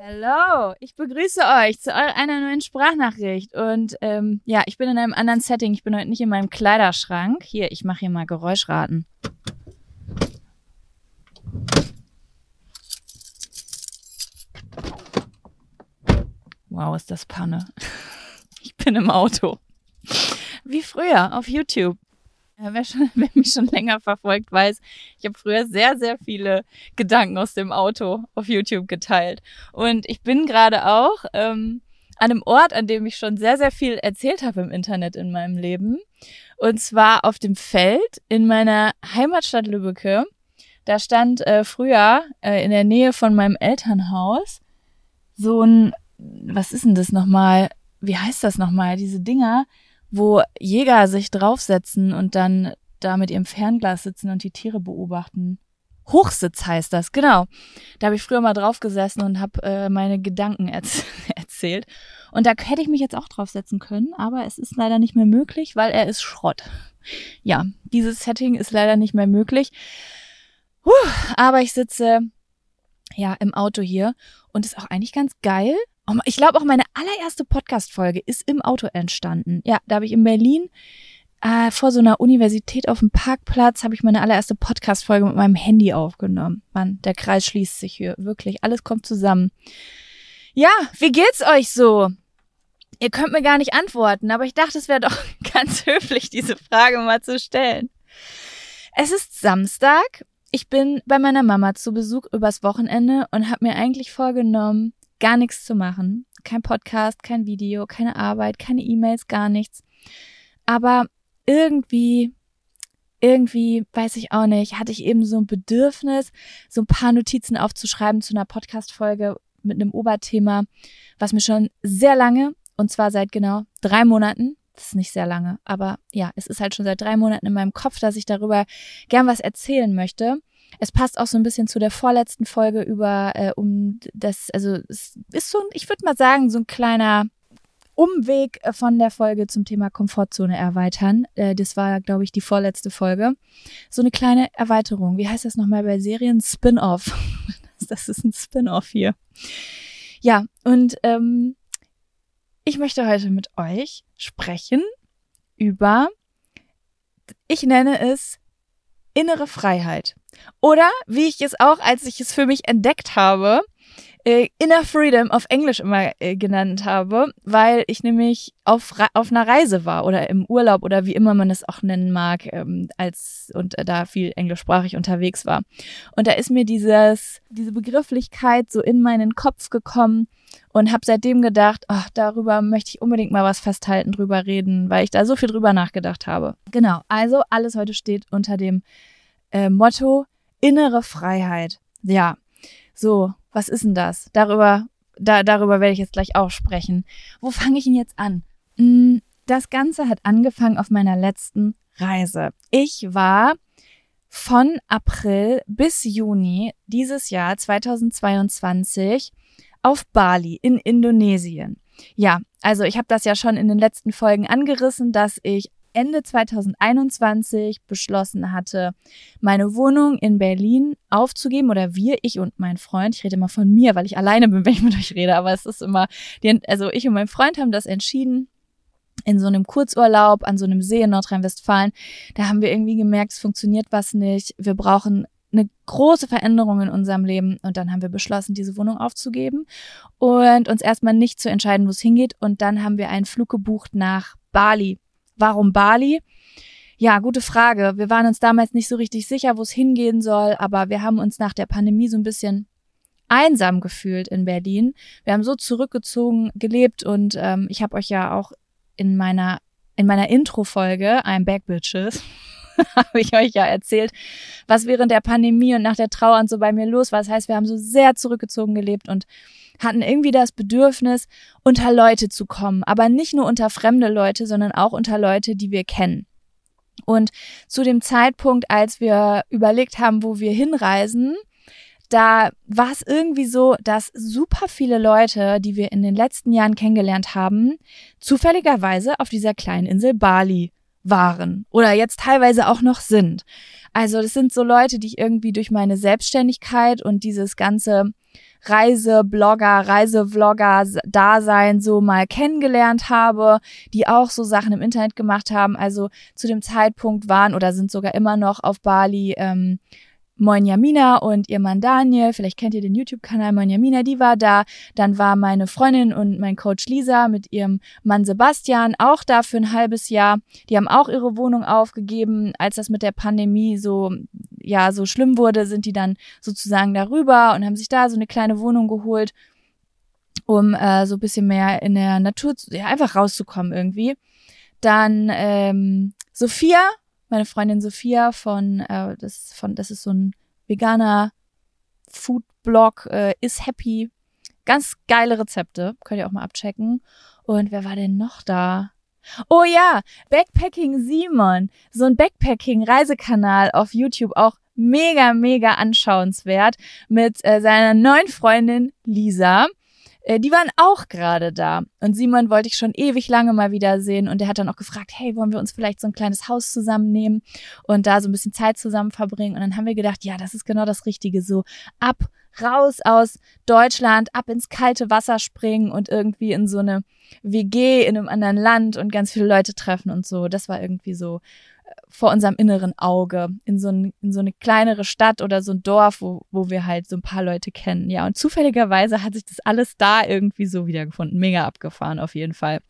Hallo, ich begrüße euch zu einer neuen Sprachnachricht. Und ähm, ja, ich bin in einem anderen Setting. Ich bin heute nicht in meinem Kleiderschrank. Hier, ich mache hier mal Geräuschraten. Wow, ist das Panne. Ich bin im Auto. Wie früher auf YouTube. Wer, schon, wer mich schon länger verfolgt, weiß, ich habe früher sehr, sehr viele Gedanken aus dem Auto auf YouTube geteilt. Und ich bin gerade auch ähm, an einem Ort, an dem ich schon sehr, sehr viel erzählt habe im Internet in meinem Leben. Und zwar auf dem Feld in meiner Heimatstadt Lübbecke. Da stand äh, früher äh, in der Nähe von meinem Elternhaus so ein, was ist denn das nochmal? Wie heißt das nochmal? Diese Dinger, wo Jäger sich draufsetzen und dann da mit ihrem Fernglas sitzen und die Tiere beobachten. Hochsitz heißt das, genau. Da habe ich früher mal drauf gesessen und habe äh, meine Gedanken erz erzählt. Und da hätte ich mich jetzt auch draufsetzen können, aber es ist leider nicht mehr möglich, weil er ist Schrott. Ja, dieses Setting ist leider nicht mehr möglich. Puh, aber ich sitze ja im Auto hier und ist auch eigentlich ganz geil, ich glaube auch meine allererste Podcast-Folge ist im Auto entstanden. Ja, da habe ich in Berlin äh, vor so einer Universität auf dem Parkplatz habe ich meine allererste Podcast-Folge mit meinem Handy aufgenommen. Mann, der Kreis schließt sich hier. Wirklich, alles kommt zusammen. Ja, wie geht's euch so? Ihr könnt mir gar nicht antworten, aber ich dachte, es wäre doch ganz höflich, diese Frage mal zu stellen. Es ist Samstag. Ich bin bei meiner Mama zu Besuch übers Wochenende und habe mir eigentlich vorgenommen, gar nichts zu machen. Kein Podcast, kein Video, keine Arbeit, keine E-Mails, gar nichts. Aber irgendwie, irgendwie, weiß ich auch nicht, hatte ich eben so ein Bedürfnis, so ein paar Notizen aufzuschreiben zu einer Podcast-Folge mit einem Oberthema, was mir schon sehr lange, und zwar seit genau drei Monaten, das ist nicht sehr lange, aber ja, es ist halt schon seit drei Monaten in meinem Kopf, dass ich darüber gern was erzählen möchte. Es passt auch so ein bisschen zu der vorletzten Folge über äh, um das, also es ist so, ich würde mal sagen, so ein kleiner Umweg äh, von der Folge zum Thema Komfortzone erweitern. Äh, das war, glaube ich, die vorletzte Folge. So eine kleine Erweiterung. Wie heißt das nochmal bei Serien? Spin-off. das ist ein Spin-off hier. Ja, und ähm, ich möchte heute mit euch sprechen über, ich nenne es innere Freiheit. Oder wie ich es auch, als ich es für mich entdeckt habe, äh, Inner Freedom auf Englisch immer äh, genannt habe, weil ich nämlich auf, auf einer Reise war oder im Urlaub oder wie immer man es auch nennen mag, ähm, als und äh, da viel englischsprachig unterwegs war. Und da ist mir dieses, diese Begrifflichkeit so in meinen Kopf gekommen und habe seitdem gedacht, ach, darüber möchte ich unbedingt mal was festhalten, drüber reden, weil ich da so viel drüber nachgedacht habe. Genau, also alles heute steht unter dem äh, Motto innere Freiheit. Ja, so, was ist denn das? Darüber, da, darüber werde ich jetzt gleich auch sprechen. Wo fange ich denn jetzt an? Hm, das Ganze hat angefangen auf meiner letzten Reise. Ich war von April bis Juni dieses Jahr 2022 auf Bali in Indonesien. Ja, also ich habe das ja schon in den letzten Folgen angerissen, dass ich Ende 2021 beschlossen hatte, meine Wohnung in Berlin aufzugeben oder wir, ich und mein Freund, ich rede immer von mir, weil ich alleine bin, wenn ich mit euch rede, aber es ist immer, also ich und mein Freund haben das entschieden, in so einem Kurzurlaub an so einem See in Nordrhein-Westfalen. Da haben wir irgendwie gemerkt, es funktioniert was nicht. Wir brauchen eine große Veränderung in unserem Leben und dann haben wir beschlossen, diese Wohnung aufzugeben und uns erstmal nicht zu entscheiden, wo es hingeht und dann haben wir einen Flug gebucht nach Bali Warum Bali? Ja, gute Frage. Wir waren uns damals nicht so richtig sicher, wo es hingehen soll, aber wir haben uns nach der Pandemie so ein bisschen einsam gefühlt in Berlin. Wir haben so zurückgezogen gelebt und ähm, ich habe euch ja auch in meiner in meiner Intro-Folge, I'm Back Bitches, habe ich euch ja erzählt, was während der Pandemie und nach der Trauer und so bei mir los war. Das heißt, wir haben so sehr zurückgezogen gelebt und hatten irgendwie das Bedürfnis, unter Leute zu kommen, aber nicht nur unter fremde Leute, sondern auch unter Leute, die wir kennen. Und zu dem Zeitpunkt, als wir überlegt haben, wo wir hinreisen, da war es irgendwie so, dass super viele Leute, die wir in den letzten Jahren kennengelernt haben, zufälligerweise auf dieser kleinen Insel Bali waren oder jetzt teilweise auch noch sind. Also das sind so Leute, die ich irgendwie durch meine Selbstständigkeit und dieses ganze Reiseblogger, Reisevlogger-Dasein so mal kennengelernt habe, die auch so Sachen im Internet gemacht haben. Also zu dem Zeitpunkt waren oder sind sogar immer noch auf Bali ähm, Moin Yamina und ihr Mann Daniel, vielleicht kennt ihr den YouTube-Kanal Moin Yamina, die war da. Dann war meine Freundin und mein Coach Lisa mit ihrem Mann Sebastian auch da für ein halbes Jahr. Die haben auch ihre Wohnung aufgegeben. Als das mit der Pandemie so, ja, so schlimm wurde, sind die dann sozusagen darüber und haben sich da so eine kleine Wohnung geholt, um äh, so ein bisschen mehr in der Natur, zu, ja, einfach rauszukommen irgendwie. Dann ähm, Sophia meine Freundin Sophia von, äh, das, von, das ist so ein veganer Food-Blog, äh, is happy. Ganz geile Rezepte, könnt ihr auch mal abchecken. Und wer war denn noch da? Oh ja, Backpacking Simon, so ein Backpacking-Reisekanal auf YouTube, auch mega, mega anschauenswert mit äh, seiner neuen Freundin Lisa. Äh, die waren auch gerade da. Und Simon wollte ich schon ewig lange mal wiedersehen. Und er hat dann auch gefragt, hey, wollen wir uns vielleicht so ein kleines Haus zusammennehmen und da so ein bisschen Zeit zusammen verbringen? Und dann haben wir gedacht, ja, das ist genau das Richtige. So ab, raus aus Deutschland, ab ins kalte Wasser springen und irgendwie in so eine WG in einem anderen Land und ganz viele Leute treffen und so. Das war irgendwie so vor unserem inneren Auge in so, ein, in so eine kleinere Stadt oder so ein Dorf, wo, wo wir halt so ein paar Leute kennen. Ja, und zufälligerweise hat sich das alles da irgendwie so wiedergefunden. Mega abgefahren auf jeden Fall.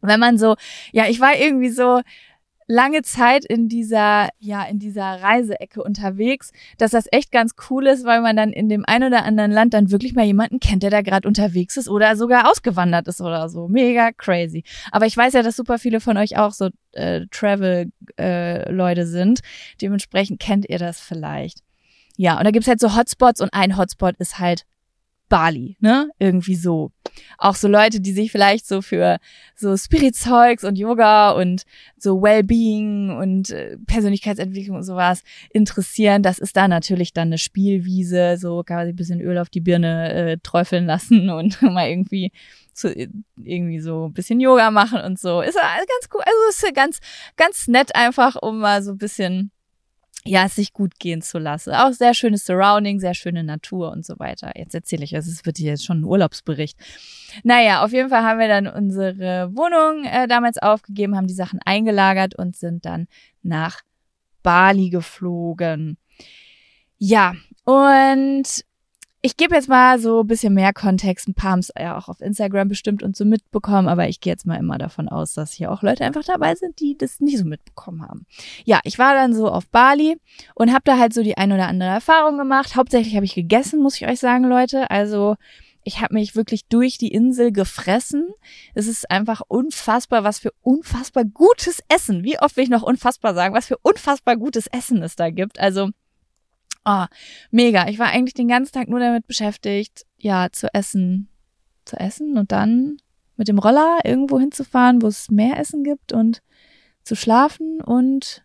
Wenn man so, ja, ich war irgendwie so, lange Zeit in dieser, ja, in dieser Reiseecke unterwegs, dass das echt ganz cool ist, weil man dann in dem ein oder anderen Land dann wirklich mal jemanden kennt, der da gerade unterwegs ist oder sogar ausgewandert ist oder so. Mega crazy. Aber ich weiß ja, dass super viele von euch auch so äh, Travel-Leute äh, sind. Dementsprechend kennt ihr das vielleicht. Ja, und da gibt's halt so Hotspots und ein Hotspot ist halt Bali, ne? Irgendwie so. Auch so Leute, die sich vielleicht so für so Spirit-Zeugs und Yoga und so Wellbeing und äh, Persönlichkeitsentwicklung und sowas interessieren, das ist da natürlich dann eine Spielwiese, so sich ein bisschen Öl auf die Birne äh, träufeln lassen und mal irgendwie so, irgendwie so ein bisschen Yoga machen und so. Ist ganz cool. Also ist ganz, ganz nett einfach, um mal so ein bisschen ja, es sich gut gehen zu lassen. Auch sehr schönes Surrounding, sehr schöne Natur und so weiter. Jetzt erzähle ich, also es wird jetzt schon ein Urlaubsbericht. Naja, auf jeden Fall haben wir dann unsere Wohnung äh, damals aufgegeben, haben die Sachen eingelagert und sind dann nach Bali geflogen. Ja, und ich gebe jetzt mal so ein bisschen mehr Kontext. Ein paar haben es ja auch auf Instagram bestimmt und so mitbekommen, aber ich gehe jetzt mal immer davon aus, dass hier auch Leute einfach dabei sind, die das nicht so mitbekommen haben. Ja, ich war dann so auf Bali und habe da halt so die ein oder andere Erfahrung gemacht. Hauptsächlich habe ich gegessen, muss ich euch sagen, Leute. Also ich habe mich wirklich durch die Insel gefressen. Es ist einfach unfassbar, was für unfassbar gutes Essen. Wie oft will ich noch unfassbar sagen, was für unfassbar gutes Essen es da gibt. Also Oh, mega. Ich war eigentlich den ganzen Tag nur damit beschäftigt, ja, zu essen. Zu essen und dann mit dem Roller irgendwo hinzufahren, wo es mehr Essen gibt und zu schlafen und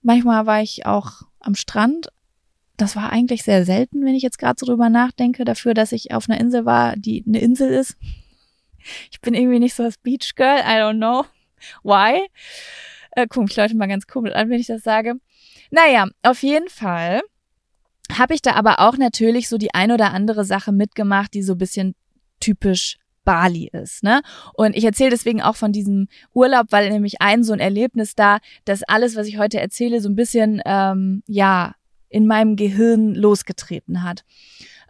manchmal war ich auch am Strand. Das war eigentlich sehr selten, wenn ich jetzt gerade so drüber nachdenke, dafür, dass ich auf einer Insel war, die eine Insel ist. Ich bin irgendwie nicht so das Beach Girl, I don't know why. Äh, guck mich Leute mal ganz komisch an, wenn ich das sage. Naja, auf jeden Fall habe ich da aber auch natürlich so die ein oder andere Sache mitgemacht, die so bisschen typisch Bali ist, ne? Und ich erzähle deswegen auch von diesem Urlaub, weil nämlich ein so ein Erlebnis da, dass alles, was ich heute erzähle, so ein bisschen ähm, ja in meinem Gehirn losgetreten hat.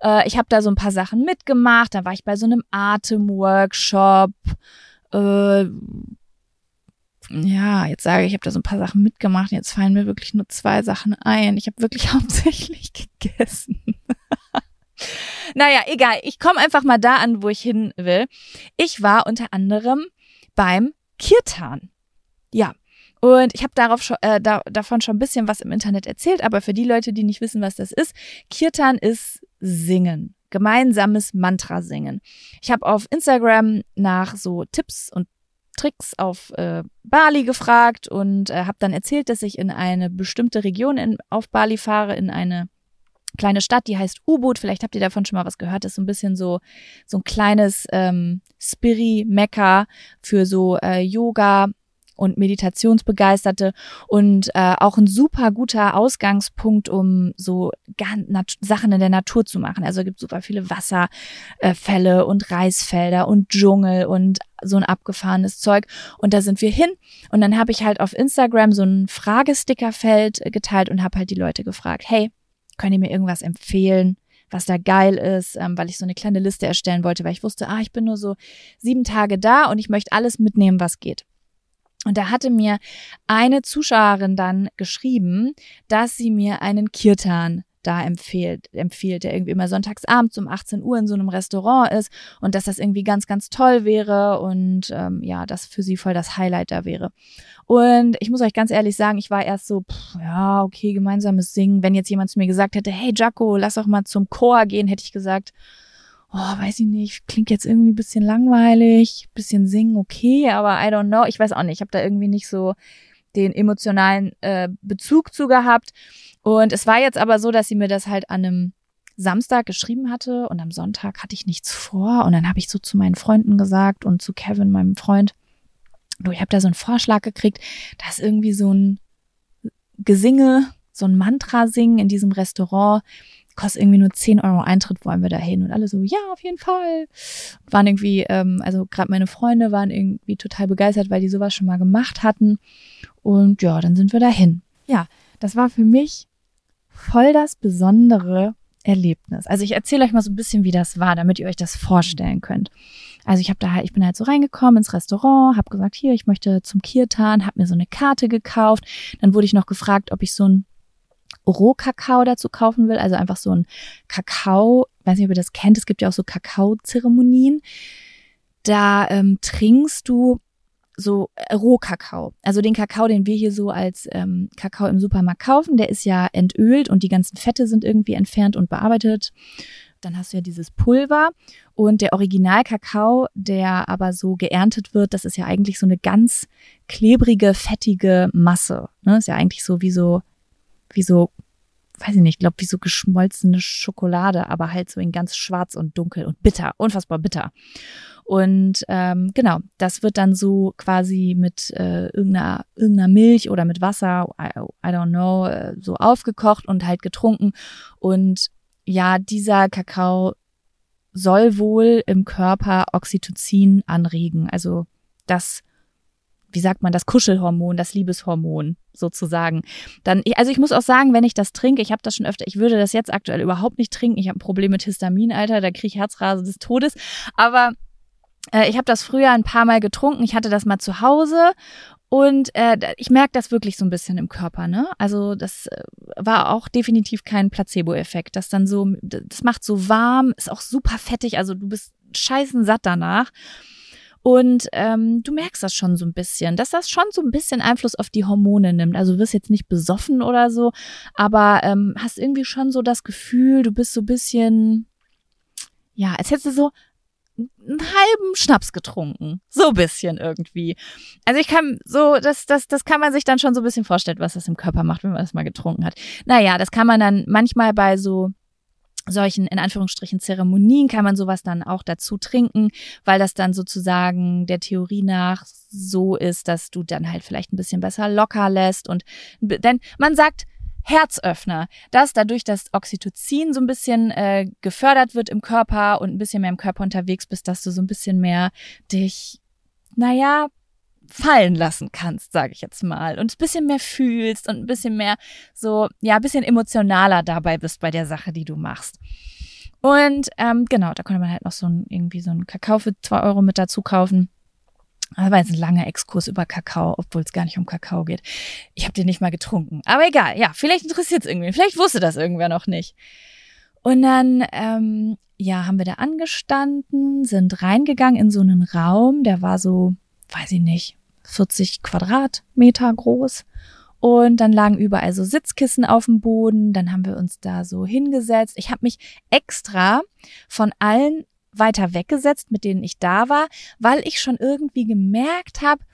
Äh, ich habe da so ein paar Sachen mitgemacht. Da war ich bei so einem Atemworkshop. Äh, ja, jetzt sage ich, ich habe da so ein paar Sachen mitgemacht. Jetzt fallen mir wirklich nur zwei Sachen ein. Ich habe wirklich hauptsächlich gegessen. naja, egal. Ich komme einfach mal da an, wo ich hin will. Ich war unter anderem beim Kirtan. Ja. Und ich habe darauf schon, äh, da, davon schon ein bisschen was im Internet erzählt, aber für die Leute, die nicht wissen, was das ist, Kirtan ist Singen gemeinsames Mantra singen. Ich habe auf Instagram nach so Tipps und Tricks auf äh, Bali gefragt und äh, habe dann erzählt, dass ich in eine bestimmte Region in, auf Bali fahre, in eine kleine Stadt, die heißt U-Boot. Vielleicht habt ihr davon schon mal was gehört. Das ist so ein bisschen so so ein kleines ähm, Spiri-Mekka für so äh, Yoga, und Meditationsbegeisterte und äh, auch ein super guter Ausgangspunkt, um so Sachen in der Natur zu machen. Also es gibt super viele Wasserfälle und Reisfelder und Dschungel und so ein abgefahrenes Zeug. Und da sind wir hin. Und dann habe ich halt auf Instagram so ein Fragestickerfeld geteilt und habe halt die Leute gefragt, hey, könnt ihr mir irgendwas empfehlen? was da geil ist, ähm, weil ich so eine kleine Liste erstellen wollte, weil ich wusste, ah, ich bin nur so sieben Tage da und ich möchte alles mitnehmen, was geht. Und da hatte mir eine Zuschauerin dann geschrieben, dass sie mir einen Kirtan da empfiehlt, empfiehlt, der irgendwie immer sonntagsabends um 18 Uhr in so einem Restaurant ist und dass das irgendwie ganz, ganz toll wäre und ähm, ja, das für sie voll das Highlight da wäre. Und ich muss euch ganz ehrlich sagen, ich war erst so, pff, ja, okay, gemeinsames Singen. Wenn jetzt jemand zu mir gesagt hätte, hey Jaco, lass doch mal zum Chor gehen, hätte ich gesagt, oh, weiß ich nicht, klingt jetzt irgendwie ein bisschen langweilig, bisschen singen, okay, aber I don't know. Ich weiß auch nicht, ich habe da irgendwie nicht so den emotionalen äh, Bezug zu gehabt. Und es war jetzt aber so, dass sie mir das halt an einem Samstag geschrieben hatte und am Sonntag hatte ich nichts vor. Und dann habe ich so zu meinen Freunden gesagt und zu Kevin, meinem Freund, du, ich habe da so einen Vorschlag gekriegt, dass irgendwie so ein Gesinge, so ein Mantra singen in diesem Restaurant kostet irgendwie nur 10 Euro Eintritt, wollen wir da hin? Und alle so, ja, auf jeden Fall. Und waren irgendwie, ähm, also gerade meine Freunde waren irgendwie total begeistert, weil die sowas schon mal gemacht hatten. Und ja, dann sind wir dahin. Ja, das war für mich voll das besondere Erlebnis. Also ich erzähle euch mal so ein bisschen, wie das war, damit ihr euch das vorstellen könnt. Also ich habe da halt, ich bin halt so reingekommen ins Restaurant, habe gesagt, hier, ich möchte zum Kirtan, habe mir so eine Karte gekauft. Dann wurde ich noch gefragt, ob ich so ein Rohkakao dazu kaufen will, also einfach so ein Kakao, weiß nicht, ob ihr das kennt, es gibt ja auch so Kakaozeremonien. Da ähm, trinkst du so äh, Rohkakao. Also den Kakao, den wir hier so als ähm, Kakao im Supermarkt kaufen, der ist ja entölt und die ganzen Fette sind irgendwie entfernt und bearbeitet. Dann hast du ja dieses Pulver und der Original-Kakao, der aber so geerntet wird, das ist ja eigentlich so eine ganz klebrige, fettige Masse. Ne? Ist ja eigentlich so wie so wie so, weiß ich nicht, glaube wie so geschmolzene Schokolade, aber halt so in ganz schwarz und dunkel und bitter, unfassbar bitter. Und ähm, genau, das wird dann so quasi mit äh, irgendeiner, irgendeiner Milch oder mit Wasser, I, I don't know, äh, so aufgekocht und halt getrunken. Und ja, dieser Kakao soll wohl im Körper Oxytocin anregen. Also das wie sagt man, das Kuschelhormon, das Liebeshormon sozusagen. Dann, also ich muss auch sagen, wenn ich das trinke, ich habe das schon öfter, ich würde das jetzt aktuell überhaupt nicht trinken. Ich habe ein Problem mit Histamin, Alter, da kriege ich Herzrase des Todes. Aber äh, ich habe das früher ein paar Mal getrunken. Ich hatte das mal zu Hause und äh, ich merke das wirklich so ein bisschen im Körper, ne? Also das äh, war auch definitiv kein Placebo-Effekt. Das dann so, das macht so warm, ist auch super fettig, also du bist scheißen satt danach. Und ähm, du merkst das schon so ein bisschen, dass das schon so ein bisschen Einfluss auf die Hormone nimmt. Also du wirst jetzt nicht besoffen oder so, aber ähm, hast irgendwie schon so das Gefühl, du bist so ein bisschen, ja, als hättest du so einen halben Schnaps getrunken. So ein bisschen irgendwie. Also ich kann so, das, das, das kann man sich dann schon so ein bisschen vorstellen, was das im Körper macht, wenn man das mal getrunken hat. Naja, das kann man dann manchmal bei so solchen, in Anführungsstrichen, Zeremonien kann man sowas dann auch dazu trinken, weil das dann sozusagen der Theorie nach so ist, dass du dann halt vielleicht ein bisschen besser locker lässt und, denn man sagt, Herzöffner, dass dadurch das Oxytocin so ein bisschen äh, gefördert wird im Körper und ein bisschen mehr im Körper unterwegs bist, dass du so ein bisschen mehr dich, naja, fallen lassen kannst, sage ich jetzt mal, und ein bisschen mehr fühlst und ein bisschen mehr so, ja, ein bisschen emotionaler dabei bist bei der Sache, die du machst. Und ähm, genau, da konnte man halt noch so ein, irgendwie so einen Kakao für zwei Euro mit dazu kaufen. War jetzt ein langer Exkurs über Kakao, obwohl es gar nicht um Kakao geht. Ich habe den nicht mal getrunken. Aber egal, ja, vielleicht interessiert es irgendwie. Vielleicht wusste das irgendwer noch nicht. Und dann, ähm, ja, haben wir da angestanden, sind reingegangen in so einen Raum, der war so, weiß ich nicht, 40 Quadratmeter groß. Und dann lagen überall so Sitzkissen auf dem Boden. Dann haben wir uns da so hingesetzt. Ich habe mich extra von allen weiter weggesetzt, mit denen ich da war, weil ich schon irgendwie gemerkt habe,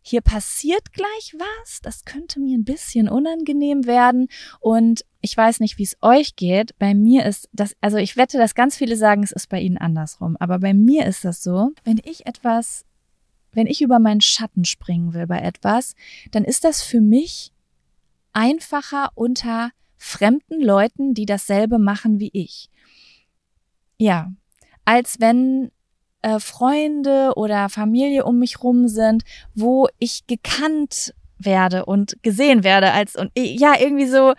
hier passiert gleich was. Das könnte mir ein bisschen unangenehm werden. Und ich weiß nicht, wie es euch geht. Bei mir ist das, also ich wette, dass ganz viele sagen, es ist bei ihnen andersrum. Aber bei mir ist das so, wenn ich etwas wenn ich über meinen Schatten springen will bei etwas, dann ist das für mich einfacher unter fremden Leuten, die dasselbe machen wie ich. Ja, als wenn äh, Freunde oder Familie um mich rum sind, wo ich gekannt werde und gesehen werde als und ja irgendwie so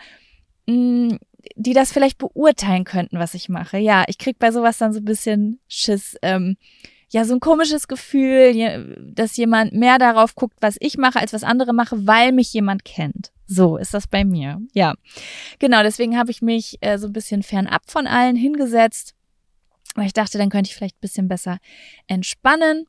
mh, mm, die das vielleicht beurteilen könnten, was ich mache. Ja, ich krieg bei sowas dann so ein bisschen Schiss. Ähm, ja, so ein komisches Gefühl, dass jemand mehr darauf guckt, was ich mache, als was andere mache, weil mich jemand kennt. So ist das bei mir. Ja, genau. Deswegen habe ich mich äh, so ein bisschen fernab von allen hingesetzt weil ich dachte, dann könnte ich vielleicht ein bisschen besser entspannen.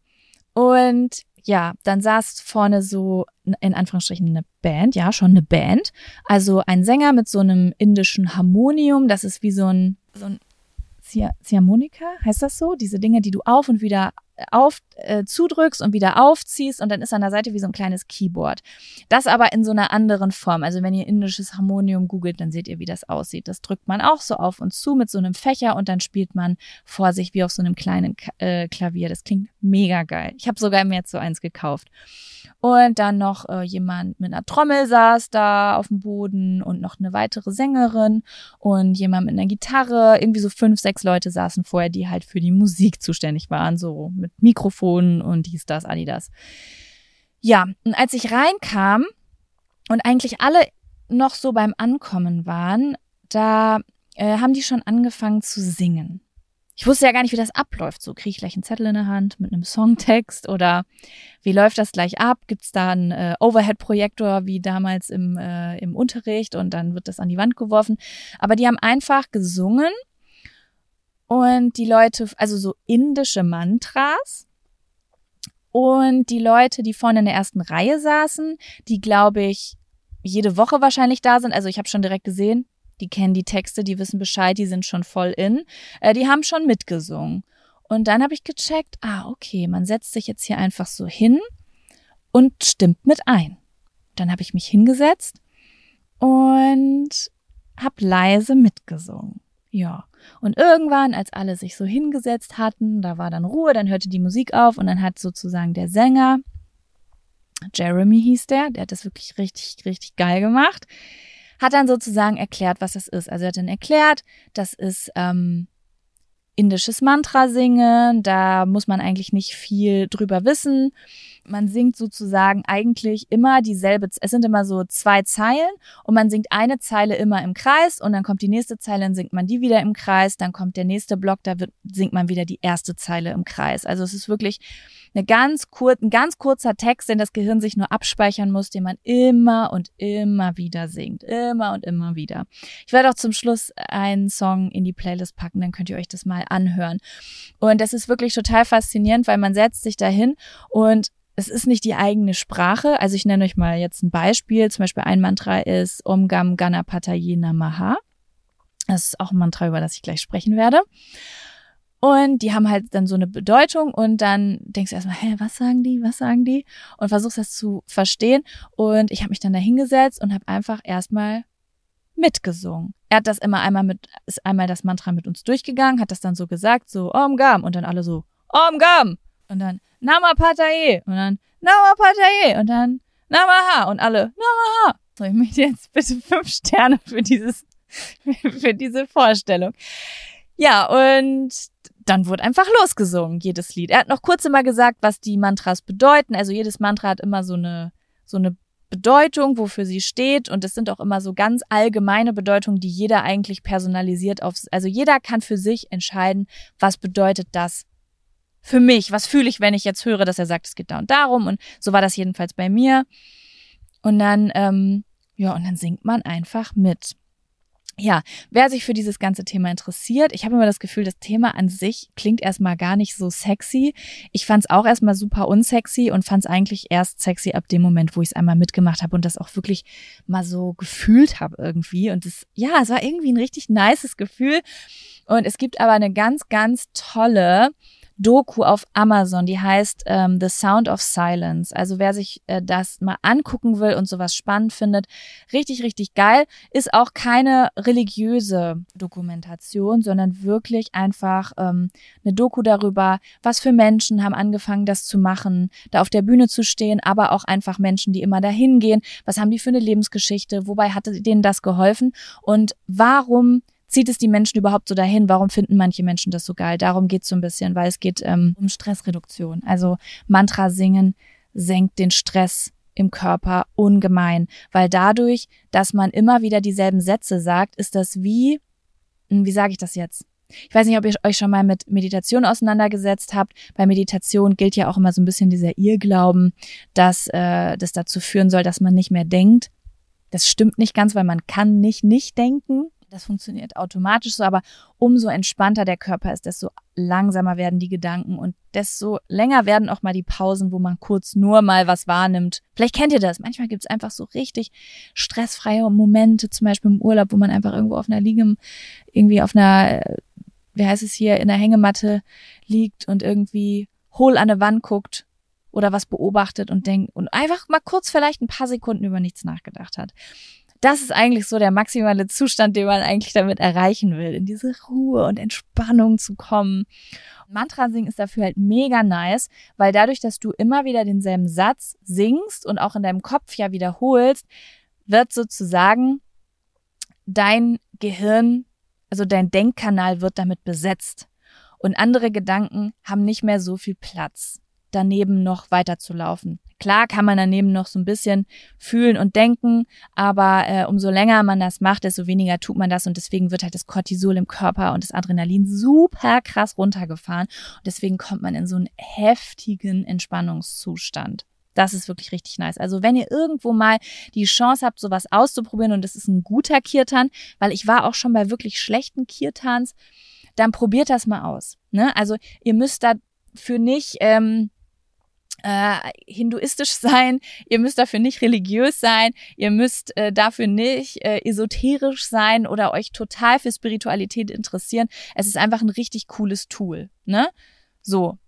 Und ja, dann saß vorne so in Anführungsstrichen eine Band, ja, schon eine Band. Also ein Sänger mit so einem indischen Harmonium, das ist wie so ein, so ein Ziehharmonika, heißt das so? Diese Dinge, die du auf und wieder auf äh, zudrückst und wieder aufziehst und dann ist an der Seite wie so ein kleines Keyboard. Das aber in so einer anderen Form. Also wenn ihr indisches Harmonium googelt, dann seht ihr, wie das aussieht. Das drückt man auch so auf und zu mit so einem Fächer und dann spielt man vor sich wie auf so einem kleinen äh, Klavier. Das klingt mega geil. Ich habe sogar jetzt so eins gekauft. Und dann noch äh, jemand mit einer Trommel saß da auf dem Boden und noch eine weitere Sängerin und jemand mit einer Gitarre. Irgendwie so fünf, sechs Leute saßen vorher, die halt für die Musik zuständig waren, so mit Mikrofonen und dies, das, Adidas. Ja, und als ich reinkam und eigentlich alle noch so beim Ankommen waren, da äh, haben die schon angefangen zu singen. Ich wusste ja gar nicht, wie das abläuft. So kriege ich gleich einen Zettel in der Hand mit einem Songtext oder wie läuft das gleich ab? Gibt es da einen äh, Overhead-Projektor wie damals im, äh, im Unterricht und dann wird das an die Wand geworfen? Aber die haben einfach gesungen und die Leute, also so indische Mantras. Und die Leute, die vorne in der ersten Reihe saßen, die glaube ich jede Woche wahrscheinlich da sind. Also ich habe schon direkt gesehen, die kennen die Texte, die wissen Bescheid, die sind schon voll in. Äh, die haben schon mitgesungen. Und dann habe ich gecheckt, ah, okay, man setzt sich jetzt hier einfach so hin und stimmt mit ein. Dann habe ich mich hingesetzt und habe leise mitgesungen. Ja. Und irgendwann, als alle sich so hingesetzt hatten, da war dann Ruhe, dann hörte die Musik auf und dann hat sozusagen der Sänger, Jeremy hieß der, der hat das wirklich richtig, richtig geil gemacht, hat dann sozusagen erklärt, was das ist. Also er hat dann erklärt, das ist ähm, indisches Mantra singen, da muss man eigentlich nicht viel drüber wissen. Man singt sozusagen eigentlich immer dieselbe, es sind immer so zwei Zeilen und man singt eine Zeile immer im Kreis und dann kommt die nächste Zeile, dann singt man die wieder im Kreis, dann kommt der nächste Block, da wird, singt man wieder die erste Zeile im Kreis. Also es ist wirklich eine ganz kur ein ganz kurzer Text, den das Gehirn sich nur abspeichern muss, den man immer und immer wieder singt. Immer und immer wieder. Ich werde auch zum Schluss einen Song in die Playlist packen, dann könnt ihr euch das mal anhören. Und das ist wirklich total faszinierend, weil man setzt sich dahin und es ist nicht die eigene Sprache. Also ich nenne euch mal jetzt ein Beispiel. Zum Beispiel ein Mantra ist Om Gam Ganapataye Namaha. Das ist auch ein Mantra, über das ich gleich sprechen werde. Und die haben halt dann so eine Bedeutung und dann denkst du erstmal, hä, was sagen die, was sagen die? Und versuchst das zu verstehen. Und ich habe mich dann da hingesetzt und habe einfach erstmal mitgesungen. Er hat das immer einmal mit, ist einmal das Mantra mit uns durchgegangen, hat das dann so gesagt, so Om Gam und dann alle so Om Gam und dann Nama Pataye und dann Nama Pataye und dann Namaha und alle Namaha. So, ich möchte jetzt bitte fünf Sterne für dieses, für diese Vorstellung. Ja, und dann wurde einfach losgesungen, jedes Lied. Er hat noch kurz immer gesagt, was die Mantras bedeuten. Also jedes Mantra hat immer so eine, so eine Bedeutung, wofür sie steht. Und es sind auch immer so ganz allgemeine Bedeutungen, die jeder eigentlich personalisiert auf, also jeder kann für sich entscheiden, was bedeutet das für mich? Was fühle ich, wenn ich jetzt höre, dass er sagt, es geht da und darum? Und so war das jedenfalls bei mir. Und dann, ähm, ja, und dann singt man einfach mit. Ja, wer sich für dieses ganze Thema interessiert, ich habe immer das Gefühl, das Thema an sich klingt erstmal gar nicht so sexy. Ich fand es auch erstmal super unsexy und fand es eigentlich erst sexy ab dem Moment, wo ich es einmal mitgemacht habe und das auch wirklich mal so gefühlt habe irgendwie. Und das, ja, es war irgendwie ein richtig nices Gefühl. Und es gibt aber eine ganz, ganz tolle Doku auf Amazon, die heißt ähm, The Sound of Silence. Also wer sich äh, das mal angucken will und sowas spannend findet, richtig, richtig geil. Ist auch keine religiöse Dokumentation, sondern wirklich einfach ähm, eine Doku darüber, was für Menschen haben angefangen, das zu machen, da auf der Bühne zu stehen, aber auch einfach Menschen, die immer dahin gehen. Was haben die für eine Lebensgeschichte? Wobei hatte denen das geholfen? Und warum zieht es die Menschen überhaupt so dahin? Warum finden manche Menschen das so geil? Darum geht es so ein bisschen, weil es geht ähm, um Stressreduktion. Also Mantra singen senkt den Stress im Körper ungemein, weil dadurch, dass man immer wieder dieselben Sätze sagt, ist das wie, hm, wie sage ich das jetzt? Ich weiß nicht, ob ihr euch schon mal mit Meditation auseinandergesetzt habt. Bei Meditation gilt ja auch immer so ein bisschen dieser Irrglauben, dass äh, das dazu führen soll, dass man nicht mehr denkt. Das stimmt nicht ganz, weil man kann nicht nicht denken das funktioniert automatisch so, aber umso entspannter der Körper ist, desto langsamer werden die Gedanken und desto länger werden auch mal die Pausen, wo man kurz nur mal was wahrnimmt. Vielleicht kennt ihr das. Manchmal gibt es einfach so richtig stressfreie Momente, zum Beispiel im Urlaub, wo man einfach irgendwo auf einer Liege, irgendwie auf einer, wie heißt es hier, in der Hängematte liegt und irgendwie hohl an eine Wand guckt oder was beobachtet und denkt und einfach mal kurz vielleicht ein paar Sekunden über nichts nachgedacht hat das ist eigentlich so der maximale Zustand, den man eigentlich damit erreichen will, in diese Ruhe und Entspannung zu kommen. Mantra singen ist dafür halt mega nice, weil dadurch, dass du immer wieder denselben Satz singst und auch in deinem Kopf ja wiederholst, wird sozusagen dein Gehirn, also dein Denkkanal wird damit besetzt. Und andere Gedanken haben nicht mehr so viel Platz, daneben noch weiterzulaufen. Klar kann man daneben noch so ein bisschen fühlen und denken, aber äh, umso länger man das macht, desto weniger tut man das und deswegen wird halt das Cortisol im Körper und das Adrenalin super krass runtergefahren und deswegen kommt man in so einen heftigen Entspannungszustand. Das ist wirklich richtig nice. Also wenn ihr irgendwo mal die Chance habt, sowas auszuprobieren und das ist ein guter Kirtan, weil ich war auch schon bei wirklich schlechten Kirtans, dann probiert das mal aus. Ne? Also ihr müsst dafür nicht ähm, äh, hinduistisch sein, ihr müsst dafür nicht religiös sein, ihr müsst äh, dafür nicht äh, esoterisch sein oder euch total für Spiritualität interessieren. Es ist einfach ein richtig cooles Tool, ne? So.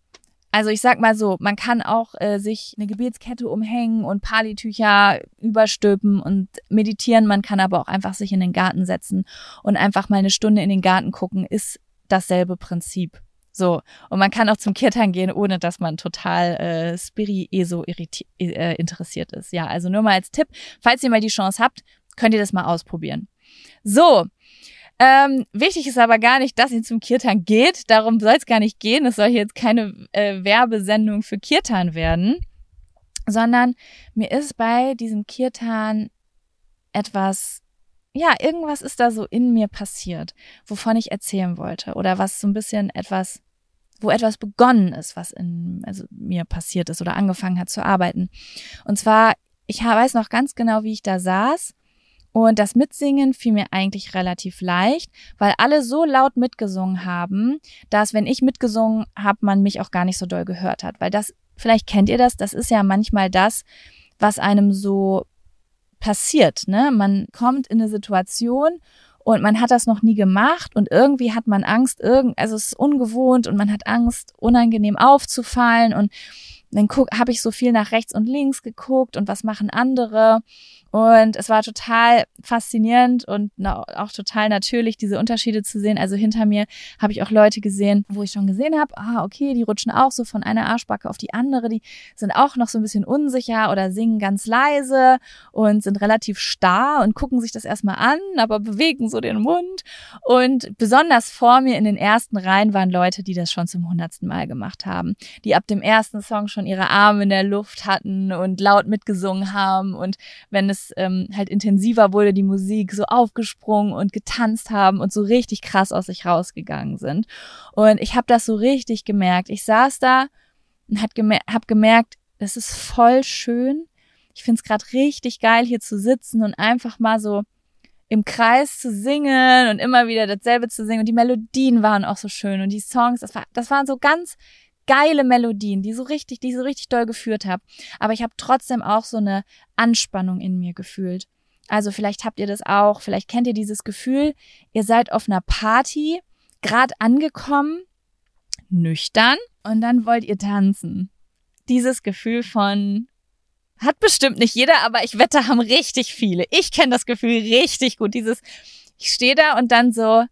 Also ich sag mal so, man kann auch äh, sich eine Gebetskette umhängen und Palitücher überstülpen und meditieren. Man kann aber auch einfach sich in den Garten setzen und einfach mal eine Stunde in den Garten gucken. Ist dasselbe Prinzip. So, und man kann auch zum Kirtan gehen, ohne dass man total äh, spiri-eso äh, interessiert ist. Ja, also nur mal als Tipp, falls ihr mal die Chance habt, könnt ihr das mal ausprobieren. So, ähm, wichtig ist aber gar nicht, dass ihr zum Kirtan geht. Darum soll es gar nicht gehen. Es soll hier jetzt keine äh, Werbesendung für Kirtan werden, sondern mir ist bei diesem Kirtan etwas ja, irgendwas ist da so in mir passiert, wovon ich erzählen wollte oder was so ein bisschen etwas, wo etwas begonnen ist, was in also mir passiert ist oder angefangen hat zu arbeiten. Und zwar, ich weiß noch ganz genau, wie ich da saß und das Mitsingen fiel mir eigentlich relativ leicht, weil alle so laut mitgesungen haben, dass wenn ich mitgesungen habe, man mich auch gar nicht so doll gehört hat, weil das vielleicht kennt ihr das, das ist ja manchmal das, was einem so passiert. Ne? Man kommt in eine Situation und man hat das noch nie gemacht und irgendwie hat man Angst, irgend, also es ist ungewohnt und man hat Angst, unangenehm aufzufallen und dann habe ich so viel nach rechts und links geguckt und was machen andere und es war total faszinierend und auch total natürlich, diese Unterschiede zu sehen. Also hinter mir habe ich auch Leute gesehen, wo ich schon gesehen habe, ah, okay, die rutschen auch so von einer Arschbacke auf die andere. Die sind auch noch so ein bisschen unsicher oder singen ganz leise und sind relativ starr und gucken sich das erstmal an, aber bewegen so den Mund. Und besonders vor mir in den ersten Reihen waren Leute, die das schon zum hundertsten Mal gemacht haben, die ab dem ersten Song schon ihre Arme in der Luft hatten und laut mitgesungen haben. Und wenn es ähm, halt intensiver wurde, die Musik, so aufgesprungen und getanzt haben und so richtig krass aus sich rausgegangen sind. Und ich habe das so richtig gemerkt. Ich saß da und gemer hab gemerkt, das ist voll schön. Ich find's es gerade richtig geil, hier zu sitzen und einfach mal so im Kreis zu singen und immer wieder dasselbe zu singen. Und die Melodien waren auch so schön und die Songs, das, war, das waren so ganz geile Melodien, die so richtig, die ich so richtig doll geführt habe. Aber ich habe trotzdem auch so eine Anspannung in mir gefühlt. Also vielleicht habt ihr das auch, vielleicht kennt ihr dieses Gefühl, ihr seid auf einer Party, gerade angekommen, nüchtern und dann wollt ihr tanzen. Dieses Gefühl von hat bestimmt nicht jeder, aber ich wette, haben richtig viele. Ich kenne das Gefühl richtig gut. Dieses, ich stehe da und dann so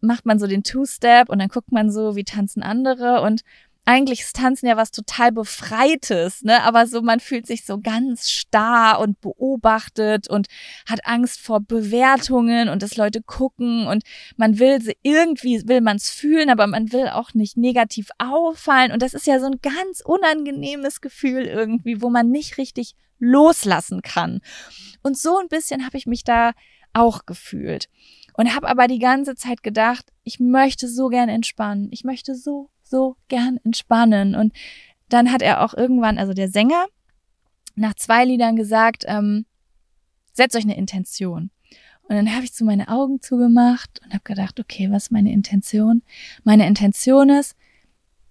macht man so den Two-Step und dann guckt man so, wie tanzen andere und eigentlich ist Tanzen ja was total Befreites, ne? Aber so, man fühlt sich so ganz starr und beobachtet und hat Angst vor Bewertungen und dass Leute gucken und man will irgendwie will man es fühlen, aber man will auch nicht negativ auffallen. Und das ist ja so ein ganz unangenehmes Gefühl irgendwie, wo man nicht richtig loslassen kann. Und so ein bisschen habe ich mich da auch gefühlt. Und habe aber die ganze Zeit gedacht, ich möchte so gern entspannen. Ich möchte so so gern entspannen. Und dann hat er auch irgendwann, also der Sänger, nach zwei Liedern gesagt, ähm, setzt euch eine Intention. Und dann habe ich so meine Augen zugemacht und habe gedacht, okay, was ist meine Intention? Meine Intention ist,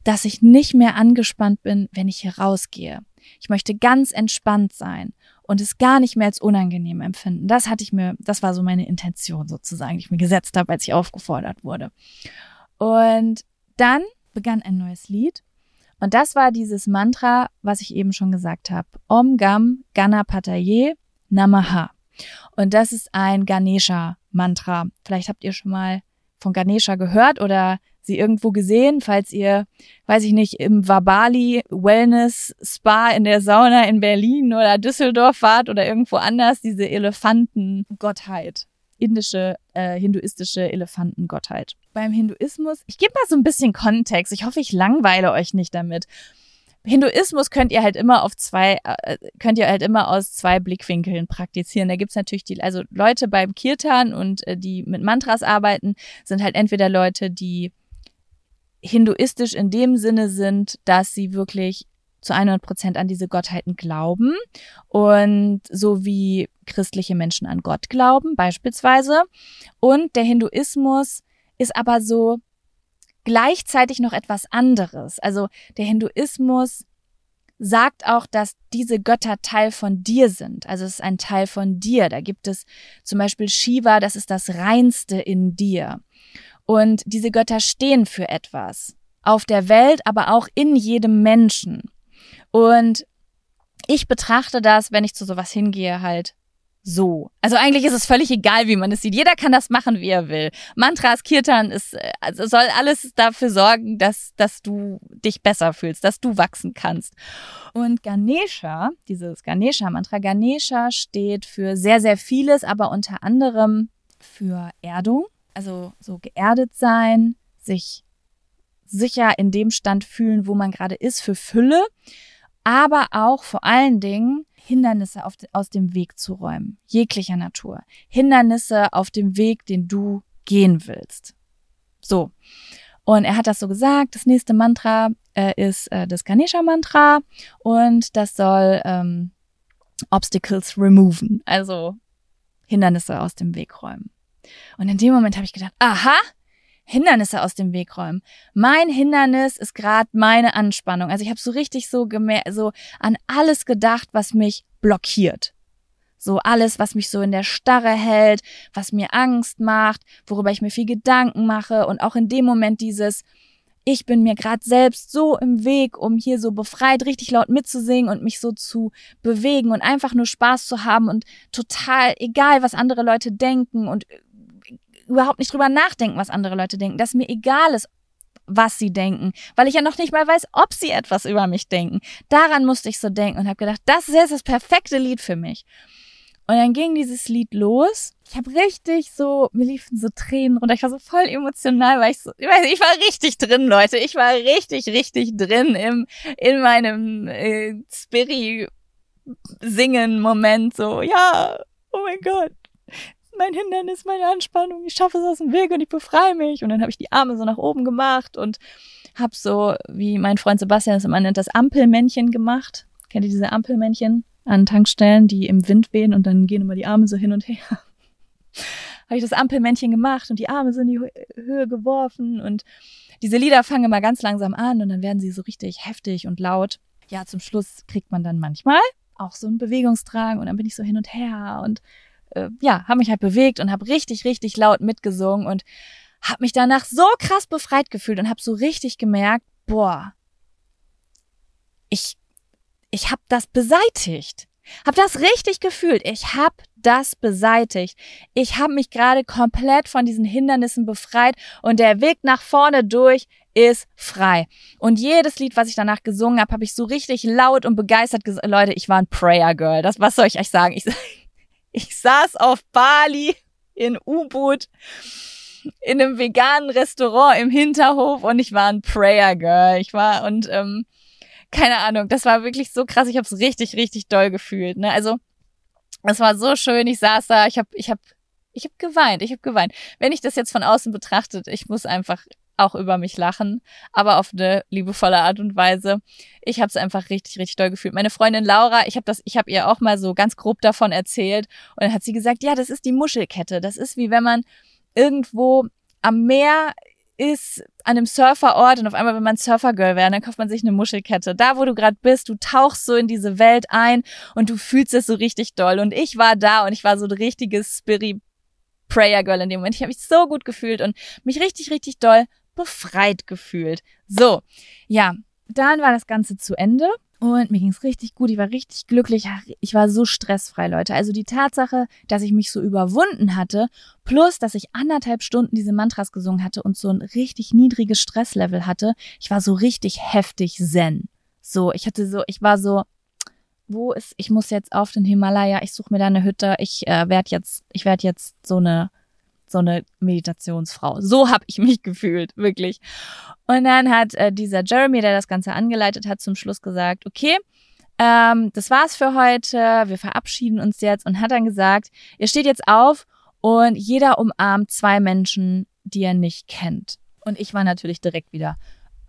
dass ich nicht mehr angespannt bin, wenn ich hier rausgehe. Ich möchte ganz entspannt sein und es gar nicht mehr als unangenehm empfinden. Das hatte ich mir, das war so meine Intention sozusagen, die ich mir gesetzt habe, als ich aufgefordert wurde. Und dann begann ein neues Lied. Und das war dieses Mantra, was ich eben schon gesagt habe. Om Gam Ganapataye Namaha. Und das ist ein Ganesha-Mantra. Vielleicht habt ihr schon mal von Ganesha gehört oder sie irgendwo gesehen, falls ihr, weiß ich nicht, im Wabali Wellness Spa in der Sauna in Berlin oder Düsseldorf wart oder irgendwo anders, diese Elefantengottheit indische, äh, hinduistische Elefantengottheit. Beim Hinduismus, ich gebe mal so ein bisschen Kontext. Ich hoffe, ich langweile euch nicht damit. Hinduismus könnt ihr halt immer auf zwei, äh, könnt ihr halt immer aus zwei Blickwinkeln praktizieren. Da gibt's natürlich die, also Leute beim Kirtan und äh, die mit Mantras arbeiten, sind halt entweder Leute, die hinduistisch in dem Sinne sind, dass sie wirklich zu 100 Prozent an diese Gottheiten glauben und so wie christliche Menschen an Gott glauben beispielsweise. Und der Hinduismus ist aber so gleichzeitig noch etwas anderes. Also der Hinduismus sagt auch, dass diese Götter Teil von dir sind. Also es ist ein Teil von dir. Da gibt es zum Beispiel Shiva, das ist das Reinste in dir. Und diese Götter stehen für etwas. Auf der Welt, aber auch in jedem Menschen. Und ich betrachte das, wenn ich zu sowas hingehe, halt so. Also eigentlich ist es völlig egal, wie man es sieht. Jeder kann das machen, wie er will. Mantras, Kirtan ist, also soll alles dafür sorgen, dass, dass du dich besser fühlst, dass du wachsen kannst. Und Ganesha, dieses Ganesha-Mantra, Ganesha steht für sehr, sehr vieles, aber unter anderem für Erdung. Also so geerdet sein, sich sicher in dem Stand fühlen, wo man gerade ist, für Fülle aber auch vor allen Dingen Hindernisse auf, aus dem Weg zu räumen, jeglicher Natur. Hindernisse auf dem Weg, den du gehen willst. So. Und er hat das so gesagt. Das nächste Mantra äh, ist äh, das Ganesha-Mantra und das soll ähm, Obstacles removen, also Hindernisse aus dem Weg räumen. Und in dem Moment habe ich gedacht, aha, Hindernisse aus dem Weg räumen. Mein Hindernis ist gerade meine Anspannung. Also ich habe so richtig so so an alles gedacht, was mich blockiert. So alles, was mich so in der Starre hält, was mir Angst macht, worüber ich mir viel Gedanken mache und auch in dem Moment dieses ich bin mir gerade selbst so im Weg, um hier so befreit richtig laut mitzusingen und mich so zu bewegen und einfach nur Spaß zu haben und total egal, was andere Leute denken und überhaupt nicht drüber nachdenken, was andere Leute denken, dass mir egal ist, was sie denken, weil ich ja noch nicht mal weiß, ob sie etwas über mich denken. Daran musste ich so denken und habe gedacht, das ist jetzt das perfekte Lied für mich. Und dann ging dieses Lied los. Ich habe richtig so, mir liefen so Tränen runter. Ich war so voll emotional, weil ich so, ich weiß, ich war richtig drin, Leute. Ich war richtig, richtig drin im in meinem äh, Spiri singen Moment so, ja, oh mein Gott, mein Hindernis, meine Anspannung, ich schaffe es aus dem Weg und ich befreie mich. Und dann habe ich die Arme so nach oben gemacht und habe so, wie mein Freund Sebastian es immer nennt, das Ampelmännchen gemacht. Kennt ihr diese Ampelmännchen an Tankstellen, die im Wind wehen und dann gehen immer die Arme so hin und her? habe ich das Ampelmännchen gemacht und die Arme so in die Höhe geworfen und diese Lieder fangen immer ganz langsam an und dann werden sie so richtig heftig und laut. Ja, zum Schluss kriegt man dann manchmal auch so einen Bewegungsdrang und dann bin ich so hin und her und äh, ja, habe mich halt bewegt und habe richtig, richtig laut mitgesungen und habe mich danach so krass befreit gefühlt und habe so richtig gemerkt, boah, ich ich habe das beseitigt. Hab das richtig gefühlt. Ich habe das beseitigt. Ich habe mich gerade komplett von diesen Hindernissen befreit und der Weg nach vorne durch ist frei. Und jedes Lied, was ich danach gesungen habe, habe ich so richtig laut und begeistert gesagt. Leute, ich war ein Prayer Girl. Das was soll ich euch sagen? Ich, ich saß auf Bali in U-Boot in einem veganen Restaurant im Hinterhof und ich war ein Prayer Girl. Ich war und ähm, keine Ahnung, das war wirklich so krass. Ich habe es richtig, richtig doll gefühlt. Ne? Also es war so schön. Ich saß da, ich habe, ich habe, ich habe geweint. Ich habe geweint. Wenn ich das jetzt von außen betrachtet, ich muss einfach auch über mich lachen, aber auf eine liebevolle Art und Weise. Ich habe es einfach richtig, richtig doll gefühlt. Meine Freundin Laura, ich habe das, ich habe ihr auch mal so ganz grob davon erzählt und dann hat sie gesagt, ja, das ist die Muschelkette. Das ist wie wenn man irgendwo am Meer ist an einem Surferort und auf einmal, wenn man Surfergirl wäre, dann kauft man sich eine Muschelkette. Da, wo du gerade bist, du tauchst so in diese Welt ein und du fühlst es so richtig doll. Und ich war da und ich war so ein richtiges Spirit Prayer Girl in dem Moment. Ich habe mich so gut gefühlt und mich richtig, richtig doll befreit gefühlt. So, ja, dann war das Ganze zu Ende. Und mir ging's richtig gut. Ich war richtig glücklich. Ich war so stressfrei, Leute. Also die Tatsache, dass ich mich so überwunden hatte, plus, dass ich anderthalb Stunden diese Mantras gesungen hatte und so ein richtig niedriges Stresslevel hatte, ich war so richtig heftig zen. So, ich hatte so, ich war so, wo ist, ich muss jetzt auf den Himalaya, ich suche mir da eine Hütte, ich äh, werde jetzt, ich werde jetzt so eine so eine Meditationsfrau. So habe ich mich gefühlt, wirklich. Und dann hat äh, dieser Jeremy, der das Ganze angeleitet hat, zum Schluss gesagt, okay, ähm, das war's für heute, wir verabschieden uns jetzt und hat dann gesagt, ihr steht jetzt auf und jeder umarmt zwei Menschen, die er nicht kennt. Und ich war natürlich direkt wieder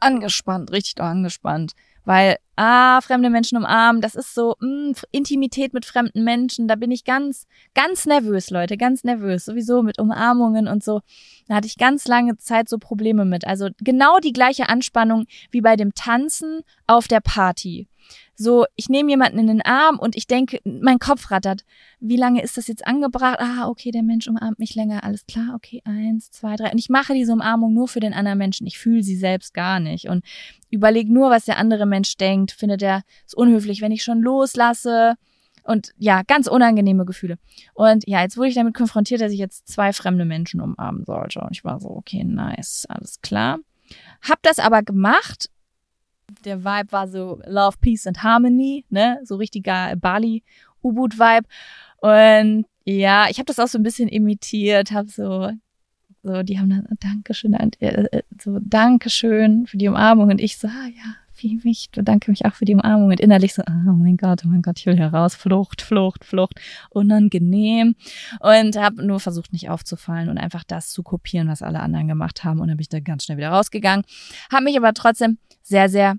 angespannt, richtig angespannt. Weil, ah, fremde Menschen umarmen, das ist so, mh, hm, Intimität mit fremden Menschen, da bin ich ganz, ganz nervös, Leute, ganz nervös. Sowieso mit Umarmungen und so. Da hatte ich ganz lange Zeit so Probleme mit. Also genau die gleiche Anspannung wie bei dem Tanzen auf der Party. So, ich nehme jemanden in den Arm und ich denke, mein Kopf rattert. Wie lange ist das jetzt angebracht? Ah, okay, der Mensch umarmt mich länger. Alles klar, okay, eins, zwei, drei. Und ich mache diese Umarmung nur für den anderen Menschen. Ich fühle sie selbst gar nicht und überlege nur, was der andere Mensch denkt. Findet er es unhöflich, wenn ich schon loslasse? Und ja, ganz unangenehme Gefühle. Und ja, jetzt wurde ich damit konfrontiert, dass ich jetzt zwei fremde Menschen umarmen sollte. Und ich war so, okay, nice, alles klar. Hab das aber gemacht der Vibe war so Love, Peace and Harmony, ne? So richtiger Bali U-Boot-Vibe. Und ja, ich habe das auch so ein bisschen imitiert, habe so, so, die haben dann Dankeschön, äh, äh, so Dankeschön für die Umarmung und ich so, ah ja, wie mich, bedanke mich auch für die Umarmung und innerlich so, oh mein Gott, oh mein Gott, ich will hier raus, Flucht, Flucht, Flucht, unangenehm und habe nur versucht, nicht aufzufallen und einfach das zu kopieren, was alle anderen gemacht haben und dann bin ich da ganz schnell wieder rausgegangen, habe mich aber trotzdem sehr, sehr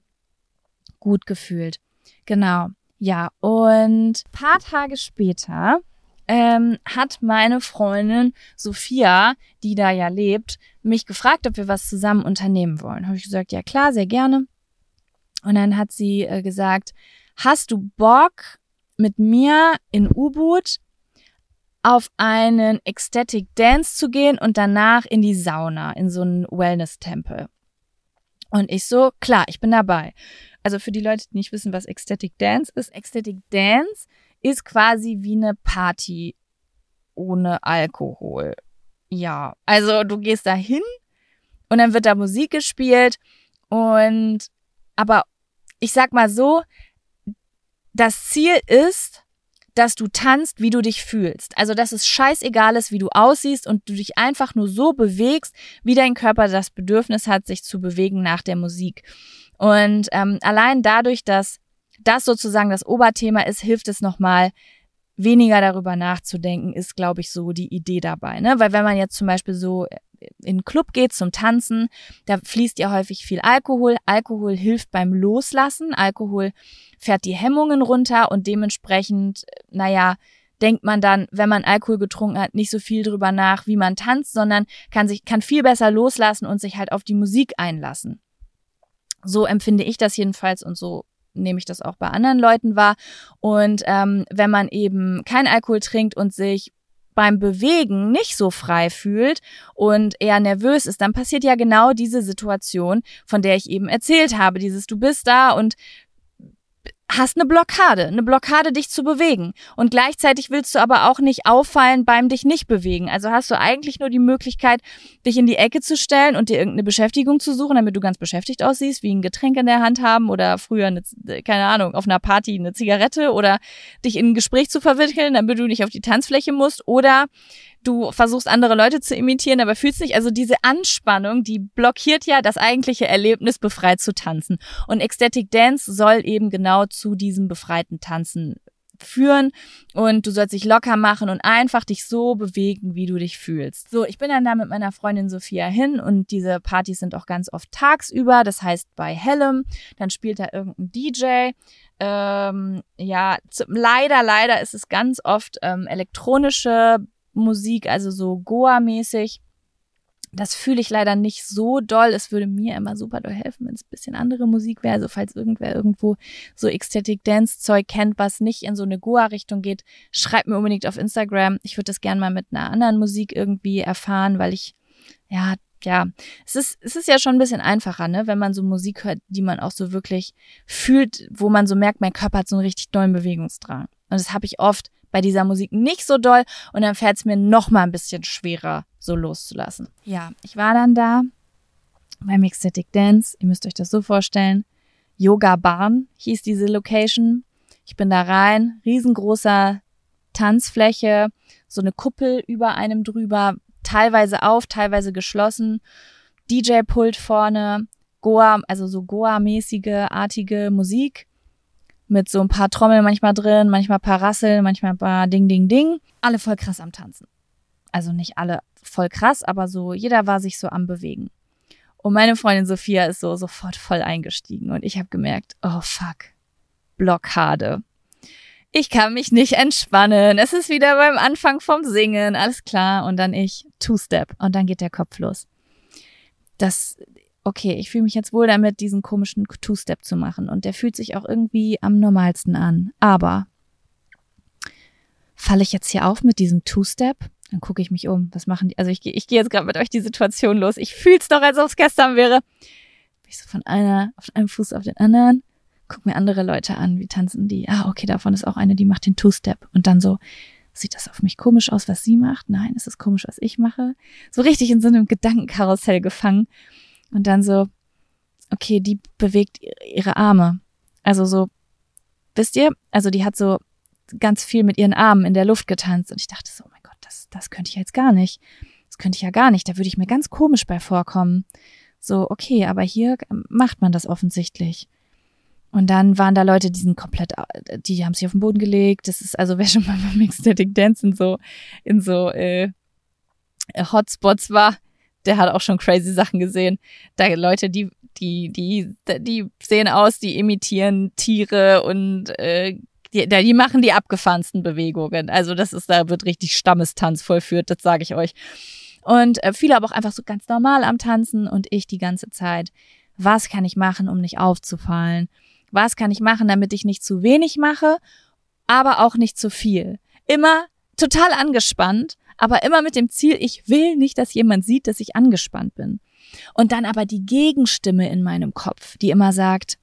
gut gefühlt. Genau, ja und paar Tage später ähm, hat meine Freundin Sophia, die da ja lebt, mich gefragt, ob wir was zusammen unternehmen wollen. Habe ich gesagt, ja klar, sehr gerne. Und dann hat sie äh, gesagt, hast du Bock mit mir in U-Boot auf einen Ecstatic Dance zu gehen und danach in die Sauna, in so einen Wellness-Tempel? Und ich so, klar, ich bin dabei. Also für die Leute, die nicht wissen, was Ecstatic Dance ist, Ecstatic Dance ist quasi wie eine Party ohne Alkohol. Ja, also du gehst da hin und dann wird da Musik gespielt und aber ich sag mal so, das Ziel ist, dass du tanzt, wie du dich fühlst. Also, dass es scheißegal ist, wie du aussiehst und du dich einfach nur so bewegst, wie dein Körper das Bedürfnis hat, sich zu bewegen nach der Musik. Und ähm, allein dadurch, dass das sozusagen das Oberthema ist, hilft es nochmal, weniger darüber nachzudenken, ist, glaube ich, so die Idee dabei. Ne? Weil wenn man jetzt zum Beispiel so in den Club geht zum Tanzen, da fließt ja häufig viel Alkohol. Alkohol hilft beim Loslassen. Alkohol fährt die Hemmungen runter und dementsprechend, naja, denkt man dann, wenn man Alkohol getrunken hat, nicht so viel drüber nach, wie man tanzt, sondern kann sich, kann viel besser loslassen und sich halt auf die Musik einlassen. So empfinde ich das jedenfalls und so nehme ich das auch bei anderen Leuten wahr. Und ähm, wenn man eben kein Alkohol trinkt und sich beim Bewegen nicht so frei fühlt und eher nervös ist, dann passiert ja genau diese Situation, von der ich eben erzählt habe. Dieses, du bist da und hast eine Blockade, eine Blockade, dich zu bewegen. Und gleichzeitig willst du aber auch nicht auffallen beim dich nicht bewegen. Also hast du eigentlich nur die Möglichkeit, dich in die Ecke zu stellen und dir irgendeine Beschäftigung zu suchen, damit du ganz beschäftigt aussiehst, wie ein Getränk in der Hand haben oder früher, eine, keine Ahnung, auf einer Party eine Zigarette oder dich in ein Gespräch zu verwickeln, damit du nicht auf die Tanzfläche musst oder du versuchst andere Leute zu imitieren, aber fühlst nicht, also diese Anspannung, die blockiert ja das eigentliche Erlebnis, befreit zu tanzen. Und Ecstatic Dance soll eben genau zu diesem befreiten Tanzen führen und du sollst dich locker machen und einfach dich so bewegen, wie du dich fühlst. So, ich bin dann da mit meiner Freundin Sophia hin und diese Partys sind auch ganz oft tagsüber, das heißt bei hellem, dann spielt da irgendein DJ. Ähm, ja, leider, leider ist es ganz oft ähm, elektronische Musik, also so Goa-mäßig. Das fühle ich leider nicht so doll. Es würde mir immer super doll helfen, wenn es ein bisschen andere Musik wäre. Also falls irgendwer irgendwo so Ecstatic Dance Zeug kennt, was nicht in so eine Goa-Richtung geht, schreibt mir unbedingt auf Instagram. Ich würde das gerne mal mit einer anderen Musik irgendwie erfahren, weil ich, ja, ja, es ist, es ist ja schon ein bisschen einfacher, ne, wenn man so Musik hört, die man auch so wirklich fühlt, wo man so merkt, mein Körper hat so einen richtig dollen Bewegungsdrang. Und das habe ich oft bei dieser Musik nicht so doll und dann fällt es mir noch mal ein bisschen schwerer, so loszulassen. Ja, ich war dann da beim Ecstatic Dance. Ihr müsst euch das so vorstellen. Yoga Barn hieß diese Location. Ich bin da rein, riesengroßer Tanzfläche, so eine Kuppel über einem drüber, teilweise auf, teilweise geschlossen, DJ-Pult vorne, Goa, also so Goa-mäßige, artige Musik mit so ein paar Trommeln manchmal drin, manchmal ein paar Rasseln, manchmal ein paar Ding, Ding, Ding. Alle voll krass am Tanzen. Also nicht alle voll krass, aber so, jeder war sich so am Bewegen. Und meine Freundin Sophia ist so sofort voll eingestiegen und ich habe gemerkt, oh fuck, Blockade. Ich kann mich nicht entspannen. Es ist wieder beim Anfang vom Singen, alles klar. Und dann ich, Two-Step. Und dann geht der Kopf los. Das, okay, ich fühle mich jetzt wohl damit, diesen komischen Two-Step zu machen. Und der fühlt sich auch irgendwie am normalsten an. Aber falle ich jetzt hier auf mit diesem Two-Step? Dann gucke ich mich um. Was machen die? Also ich, ich gehe jetzt gerade mit euch die Situation los. Ich fühl's doch, als ob es gestern wäre. Bin ich so von einer, auf einem Fuß auf den anderen. Guck mir andere Leute an. Wie tanzen die? Ah, okay, davon ist auch eine, die macht den Two-Step. Und dann so, sieht das auf mich komisch aus, was sie macht? Nein, ist es komisch, was ich mache? So richtig in so einem Gedankenkarussell gefangen. Und dann so, okay, die bewegt ihre Arme. Also so, wisst ihr? Also die hat so ganz viel mit ihren Armen in der Luft getanzt. Und ich dachte so, oh mein Gott, das, das könnte ich jetzt gar nicht. Das könnte ich ja gar nicht. Da würde ich mir ganz komisch bei vorkommen. So, okay, aber hier macht man das offensichtlich. Und dann waren da Leute, die sind komplett, die haben sich auf den Boden gelegt. Das ist also, wer schon mal beim Ecstatic Dance in so, in so äh, Hotspots war, der hat auch schon crazy Sachen gesehen. Da Leute, die, die, die, die sehen aus, die imitieren Tiere und äh, die, die machen die abgefahrensten Bewegungen. Also das ist, da wird richtig Stammestanz vollführt, das sage ich euch. Und äh, viele aber auch einfach so ganz normal am Tanzen und ich die ganze Zeit. Was kann ich machen, um nicht aufzufallen? Was kann ich machen, damit ich nicht zu wenig mache, aber auch nicht zu viel? Immer total angespannt, aber immer mit dem Ziel, ich will nicht, dass jemand sieht, dass ich angespannt bin. Und dann aber die Gegenstimme in meinem Kopf, die immer sagt,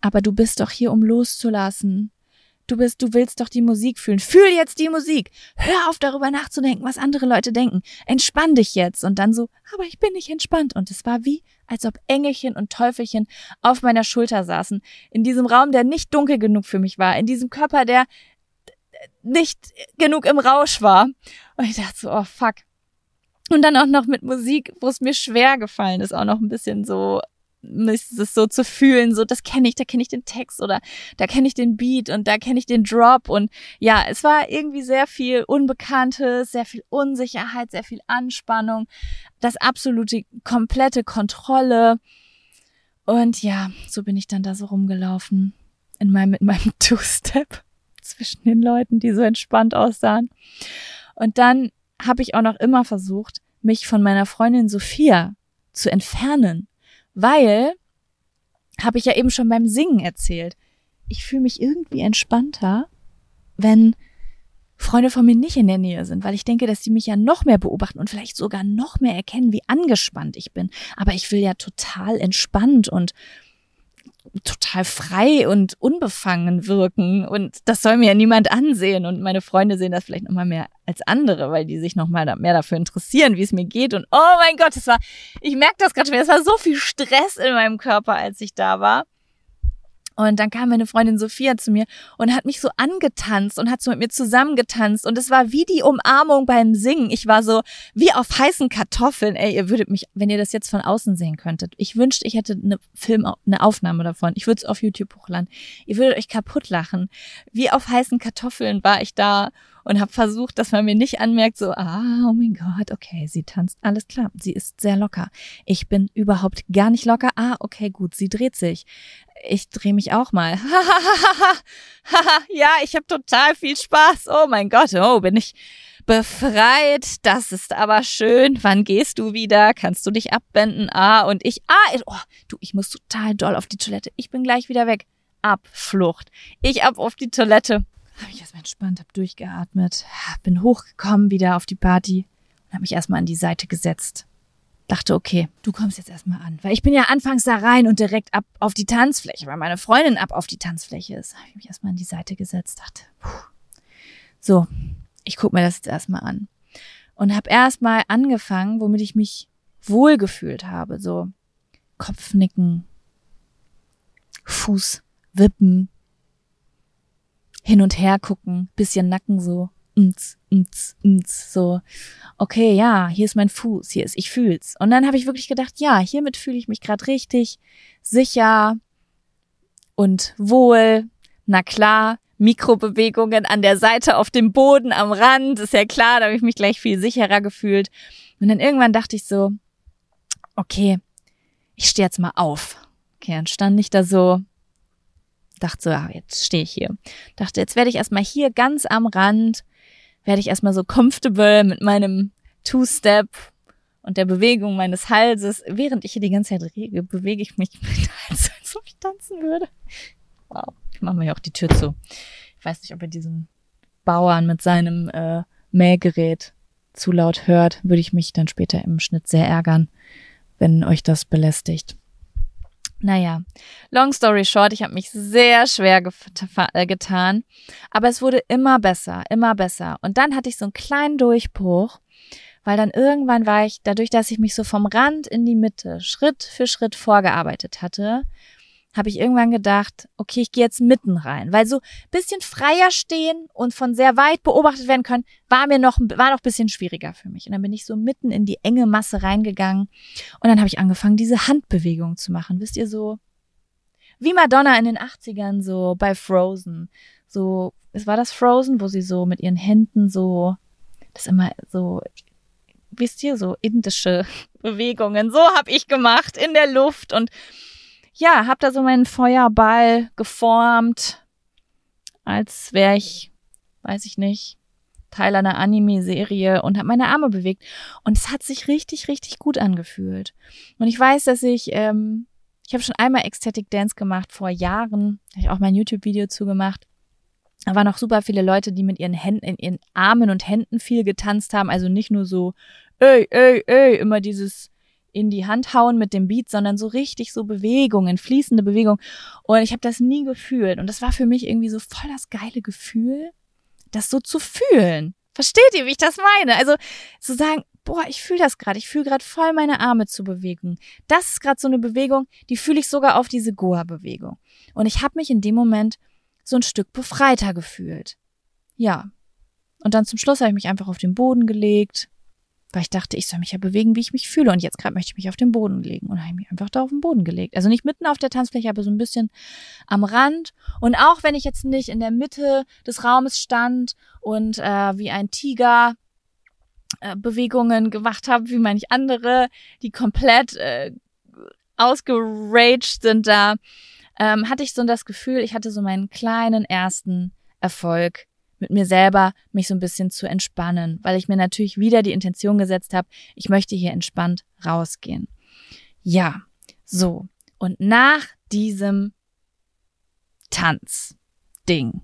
aber du bist doch hier, um loszulassen. Du bist, du willst doch die Musik fühlen. Fühl jetzt die Musik. Hör auf darüber nachzudenken, was andere Leute denken. Entspann dich jetzt. Und dann so, aber ich bin nicht entspannt. Und es war wie, als ob Engelchen und Teufelchen auf meiner Schulter saßen. In diesem Raum, der nicht dunkel genug für mich war. In diesem Körper, der nicht genug im Rausch war. Und ich dachte so, oh fuck. Und dann auch noch mit Musik, wo es mir schwer gefallen ist, auch noch ein bisschen so es so zu fühlen, so das kenne ich, da kenne ich den Text oder da kenne ich den Beat und da kenne ich den Drop und ja, es war irgendwie sehr viel Unbekanntes, sehr viel Unsicherheit, sehr viel Anspannung, das absolute komplette Kontrolle und ja, so bin ich dann da so rumgelaufen in meinem mit meinem Two-Step zwischen den Leuten, die so entspannt aussahen. Und dann habe ich auch noch immer versucht, mich von meiner Freundin Sophia zu entfernen weil, habe ich ja eben schon beim Singen erzählt, ich fühle mich irgendwie entspannter, wenn Freunde von mir nicht in der Nähe sind, weil ich denke, dass die mich ja noch mehr beobachten und vielleicht sogar noch mehr erkennen, wie angespannt ich bin. Aber ich will ja total entspannt und total frei und unbefangen wirken. Und das soll mir ja niemand ansehen. Und meine Freunde sehen das vielleicht nochmal mehr als andere, weil die sich nochmal mehr dafür interessieren, wie es mir geht. Und oh mein Gott, es war, ich merke das gerade schon, es war so viel Stress in meinem Körper, als ich da war und dann kam meine Freundin Sophia zu mir und hat mich so angetanzt und hat so mit mir zusammengetanzt. Und es war wie die Umarmung beim Singen. Ich war so wie auf heißen Kartoffeln. Ey, ihr würdet mich, wenn ihr das jetzt von außen sehen könntet. Ich wünschte, ich hätte eine Film, eine Aufnahme davon. Ich würde es auf YouTube hochladen. Ihr würdet euch kaputt lachen. Wie auf heißen Kartoffeln war ich da und habe versucht, dass man mir nicht anmerkt, so, ah, oh mein Gott, okay, sie tanzt, alles klar, sie ist sehr locker. Ich bin überhaupt gar nicht locker. Ah, okay, gut, sie dreht sich. Ich drehe mich auch mal. ja, ich habe total viel Spaß. Oh mein Gott, oh, bin ich befreit. Das ist aber schön. Wann gehst du wieder? Kannst du dich abwenden? Ah, und ich, ah, oh, du, ich muss total doll auf die Toilette. Ich bin gleich wieder weg. Abflucht. Ich ab auf die Toilette habe ich erstmal entspannt, habe durchgeatmet, bin hochgekommen wieder auf die Party und habe mich erstmal an die Seite gesetzt. Dachte, okay, du kommst jetzt erstmal an. Weil ich bin ja anfangs da rein und direkt ab auf die Tanzfläche, weil meine Freundin ab auf die Tanzfläche ist. Habe ich mich erstmal an die Seite gesetzt, dachte, puh. so, ich gucke mir das jetzt erstmal an. Und habe erstmal angefangen, womit ich mich wohlgefühlt habe. So Kopfnicken, Fuß wippen, hin und her gucken, bisschen Nacken so, ms, ms, ms, so, okay, ja, hier ist mein Fuß, hier ist, ich fühl's. Und dann habe ich wirklich gedacht, ja, hiermit fühle ich mich gerade richtig sicher und wohl. Na klar, Mikrobewegungen an der Seite auf dem Boden, am Rand, ist ja klar, da habe ich mich gleich viel sicherer gefühlt. Und dann irgendwann dachte ich so, okay, ich stehe jetzt mal auf. Okay, dann stand ich da so, dachte so, ja, jetzt stehe ich hier. Dachte, jetzt werde ich erstmal hier ganz am Rand, werde ich erstmal so comfortable mit meinem Two-Step und der Bewegung meines Halses. Während ich hier die ganze Zeit rege, bewege ich mich mit Hals, als ob ich tanzen würde. Wow, ich mache mir ja auch die Tür zu. Ich weiß nicht, ob ihr diesen Bauern mit seinem äh, Mähgerät zu laut hört, würde ich mich dann später im Schnitt sehr ärgern, wenn euch das belästigt. Naja, long story short, ich habe mich sehr schwer äh, getan, aber es wurde immer besser, immer besser. Und dann hatte ich so einen kleinen Durchbruch, weil dann irgendwann war ich, dadurch, dass ich mich so vom Rand in die Mitte Schritt für Schritt vorgearbeitet hatte, habe ich irgendwann gedacht, okay, ich gehe jetzt mitten rein, weil so bisschen freier stehen und von sehr weit beobachtet werden können, war mir noch war noch bisschen schwieriger für mich. Und dann bin ich so mitten in die enge Masse reingegangen und dann habe ich angefangen, diese Handbewegung zu machen. Wisst ihr so wie Madonna in den 80ern so bei Frozen. So, es war das Frozen, wo sie so mit ihren Händen so das immer so wisst ihr so indische Bewegungen. So habe ich gemacht in der Luft und ja, hab da so meinen Feuerball geformt, als wäre ich, weiß ich nicht, Teil einer Anime-Serie und habe meine Arme bewegt. Und es hat sich richtig, richtig gut angefühlt. Und ich weiß, dass ich, ähm, ich habe schon einmal Ecstatic Dance gemacht vor Jahren, habe ich auch mein YouTube-Video zugemacht. Da waren auch super viele Leute, die mit ihren Händen, in ihren Armen und Händen viel getanzt haben. Also nicht nur so, ey, ey, ey, immer dieses in die Hand hauen mit dem Beat, sondern so richtig so Bewegungen, fließende Bewegung. Und ich habe das nie gefühlt. Und das war für mich irgendwie so voll das geile Gefühl, das so zu fühlen. Versteht ihr, wie ich das meine? Also zu sagen, boah, ich fühle das gerade, ich fühle gerade voll meine Arme zu bewegen. Das ist gerade so eine Bewegung, die fühle ich sogar auf diese Goa-Bewegung. Und ich habe mich in dem Moment so ein Stück befreiter gefühlt. Ja. Und dann zum Schluss habe ich mich einfach auf den Boden gelegt, weil ich dachte, ich soll mich ja bewegen, wie ich mich fühle. Und jetzt gerade möchte ich mich auf den Boden legen. Und habe ich mich einfach da auf den Boden gelegt. Also nicht mitten auf der Tanzfläche, aber so ein bisschen am Rand. Und auch wenn ich jetzt nicht in der Mitte des Raumes stand und äh, wie ein Tiger äh, Bewegungen gemacht habe, wie manch andere, die komplett äh, ausgeraged sind da, ähm, hatte ich so das Gefühl, ich hatte so meinen kleinen ersten Erfolg mit mir selber mich so ein bisschen zu entspannen, weil ich mir natürlich wieder die Intention gesetzt habe, ich möchte hier entspannt rausgehen. Ja, so. Und nach diesem Tanzding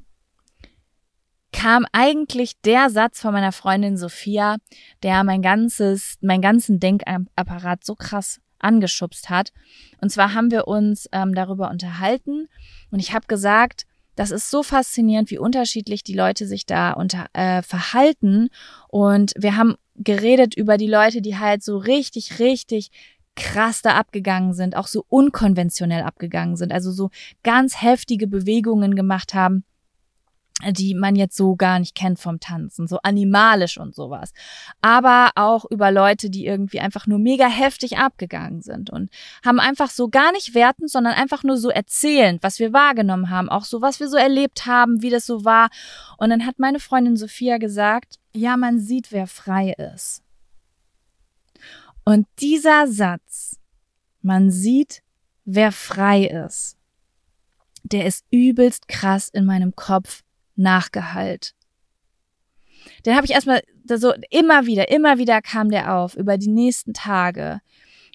kam eigentlich der Satz von meiner Freundin Sophia, der mein ganzes, mein ganzen Denkapparat so krass angeschubst hat. Und zwar haben wir uns ähm, darüber unterhalten und ich habe gesagt, das ist so faszinierend, wie unterschiedlich die Leute sich da unter, äh, verhalten. Und wir haben geredet über die Leute, die halt so richtig, richtig krass da abgegangen sind, auch so unkonventionell abgegangen sind, also so ganz heftige Bewegungen gemacht haben die man jetzt so gar nicht kennt vom Tanzen, so animalisch und sowas. Aber auch über Leute, die irgendwie einfach nur mega heftig abgegangen sind und haben einfach so gar nicht wertend, sondern einfach nur so erzählend, was wir wahrgenommen haben, auch so, was wir so erlebt haben, wie das so war. Und dann hat meine Freundin Sophia gesagt, ja, man sieht, wer frei ist. Und dieser Satz, man sieht, wer frei ist, der ist übelst krass in meinem Kopf nachgehallt. Den habe ich erstmal so immer wieder, immer wieder kam der auf über die nächsten Tage.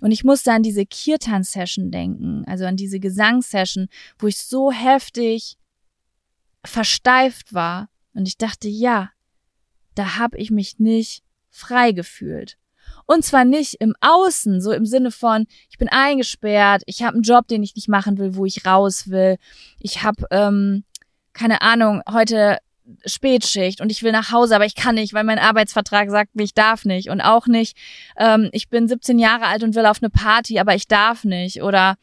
Und ich musste an diese Kirtan-Session denken, also an diese Gesangssession, wo ich so heftig versteift war. Und ich dachte, ja, da habe ich mich nicht frei gefühlt. Und zwar nicht im Außen, so im Sinne von, ich bin eingesperrt, ich habe einen Job, den ich nicht machen will, wo ich raus will. Ich habe ähm, keine Ahnung, heute Spätschicht und ich will nach Hause, aber ich kann nicht, weil mein Arbeitsvertrag sagt mir, ich darf nicht. Und auch nicht, ähm, ich bin 17 Jahre alt und will auf eine Party, aber ich darf nicht. Oder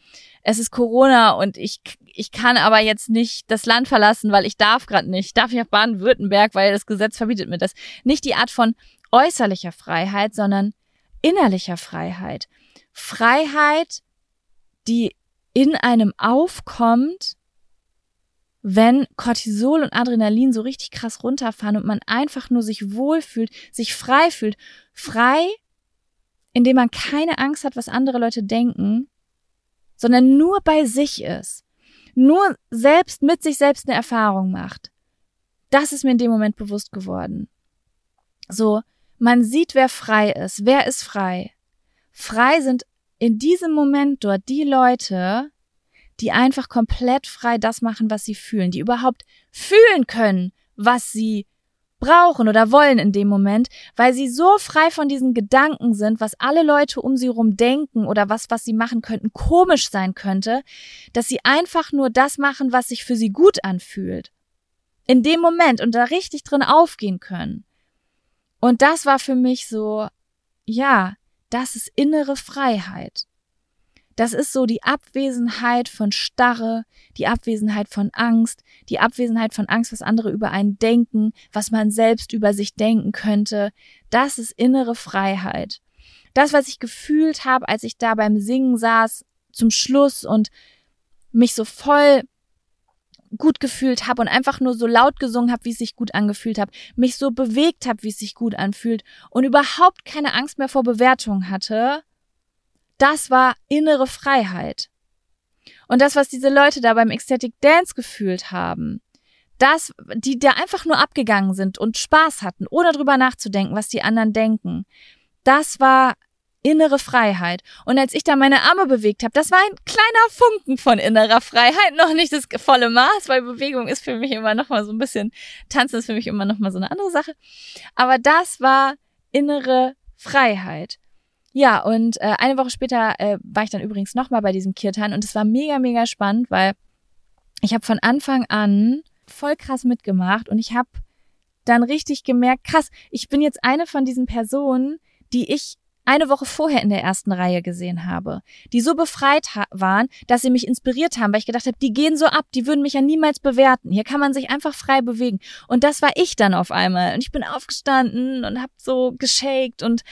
es ist Corona und ich, ich kann aber jetzt nicht das Land verlassen, weil ich darf gerade nicht. Ich darf nicht auf Baden-Württemberg, weil das Gesetz verbietet mir das. Nicht die Art von äußerlicher Freiheit, sondern innerlicher Freiheit. Freiheit, die in einem aufkommt, wenn Cortisol und Adrenalin so richtig krass runterfahren und man einfach nur sich wohlfühlt, sich frei fühlt. Frei, indem man keine Angst hat, was andere Leute denken, sondern nur bei sich ist. Nur selbst mit sich selbst eine Erfahrung macht. Das ist mir in dem Moment bewusst geworden. So, man sieht, wer frei ist. Wer ist frei? Frei sind in diesem Moment dort die Leute, die einfach komplett frei das machen, was sie fühlen, die überhaupt fühlen können, was sie brauchen oder wollen in dem Moment, weil sie so frei von diesen Gedanken sind, was alle Leute um sie rum denken oder was, was sie machen könnten, komisch sein könnte, dass sie einfach nur das machen, was sich für sie gut anfühlt. In dem Moment und da richtig drin aufgehen können. Und das war für mich so, ja, das ist innere Freiheit. Das ist so die Abwesenheit von Starre, die Abwesenheit von Angst, die Abwesenheit von Angst, was andere über einen denken, was man selbst über sich denken könnte. Das ist innere Freiheit. Das, was ich gefühlt habe, als ich da beim Singen saß, zum Schluss und mich so voll gut gefühlt habe und einfach nur so laut gesungen habe, wie es sich gut angefühlt habe, mich so bewegt habe, wie es sich gut anfühlt und überhaupt keine Angst mehr vor Bewertung hatte, das war innere Freiheit. Und das, was diese Leute da beim Ecstatic Dance gefühlt haben, das, die da einfach nur abgegangen sind und Spaß hatten, ohne drüber nachzudenken, was die anderen denken, das war innere Freiheit. Und als ich da meine Arme bewegt habe, das war ein kleiner Funken von innerer Freiheit, noch nicht das volle Maß, weil Bewegung ist für mich immer noch mal so ein bisschen, Tanzen ist für mich immer noch mal so eine andere Sache. Aber das war innere Freiheit. Ja, und äh, eine Woche später äh, war ich dann übrigens nochmal bei diesem Kirtan und es war mega, mega spannend, weil ich habe von Anfang an voll krass mitgemacht und ich habe dann richtig gemerkt, krass, ich bin jetzt eine von diesen Personen, die ich eine Woche vorher in der ersten Reihe gesehen habe, die so befreit waren, dass sie mich inspiriert haben, weil ich gedacht habe, die gehen so ab, die würden mich ja niemals bewerten. Hier kann man sich einfach frei bewegen. Und das war ich dann auf einmal. Und ich bin aufgestanden und habe so geshaked und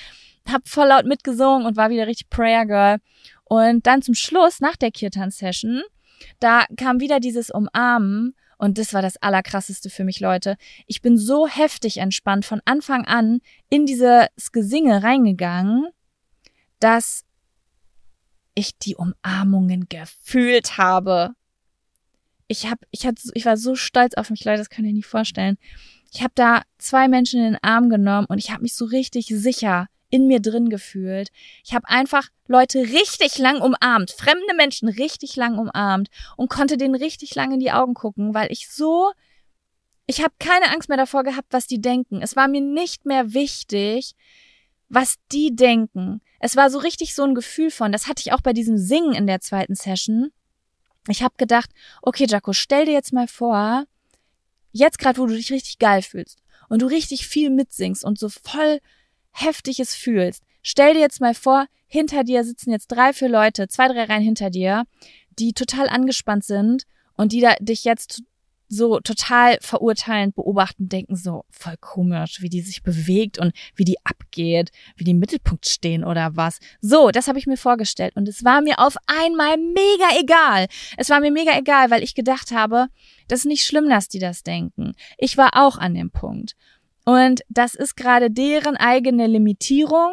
hab voll laut mitgesungen und war wieder richtig Prayer Girl. Und dann zum Schluss, nach der Kirtan-Session, da kam wieder dieses Umarmen und das war das Allerkrasseste für mich, Leute. Ich bin so heftig entspannt von Anfang an in dieses Gesinge reingegangen, dass ich die Umarmungen gefühlt habe. Ich hab, ich hatte, ich war so stolz auf mich, Leute, das könnt ihr nicht vorstellen. Ich habe da zwei Menschen in den Arm genommen und ich habe mich so richtig sicher in mir drin gefühlt. Ich habe einfach Leute richtig lang umarmt, fremde Menschen richtig lang umarmt und konnte denen richtig lang in die Augen gucken, weil ich so Ich habe keine Angst mehr davor gehabt, was die denken. Es war mir nicht mehr wichtig, was die denken. Es war so richtig so ein Gefühl von, das hatte ich auch bei diesem Singen in der zweiten Session. Ich habe gedacht, okay, Jaco, stell dir jetzt mal vor, jetzt gerade, wo du dich richtig geil fühlst und du richtig viel mitsingst und so voll heftig es fühlst, stell dir jetzt mal vor, hinter dir sitzen jetzt drei, vier Leute, zwei, drei Reihen hinter dir, die total angespannt sind und die da dich jetzt so total verurteilend beobachten, denken so voll komisch, wie die sich bewegt und wie die abgeht, wie die im Mittelpunkt stehen oder was. So, das habe ich mir vorgestellt und es war mir auf einmal mega egal. Es war mir mega egal, weil ich gedacht habe, das ist nicht schlimm, dass die das denken. Ich war auch an dem Punkt. Und das ist gerade deren eigene Limitierung,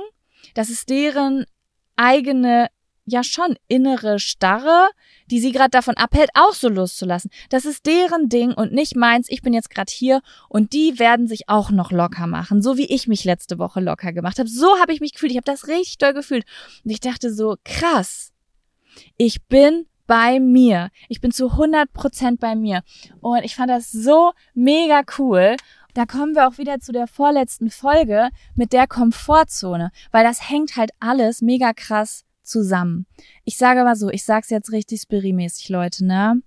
das ist deren eigene ja schon innere Starre, die sie gerade davon abhält, auch so loszulassen. Das ist deren Ding und nicht meins. Ich bin jetzt gerade hier und die werden sich auch noch locker machen, so wie ich mich letzte Woche locker gemacht habe. So habe ich mich gefühlt. Ich habe das richtig doll gefühlt und ich dachte so krass. Ich bin bei mir. Ich bin zu 100 Prozent bei mir und ich fand das so mega cool. Da kommen wir auch wieder zu der vorletzten Folge mit der Komfortzone, weil das hängt halt alles mega krass zusammen. Ich sage mal so, ich sag's jetzt richtig spirimäßig, Leute, ne?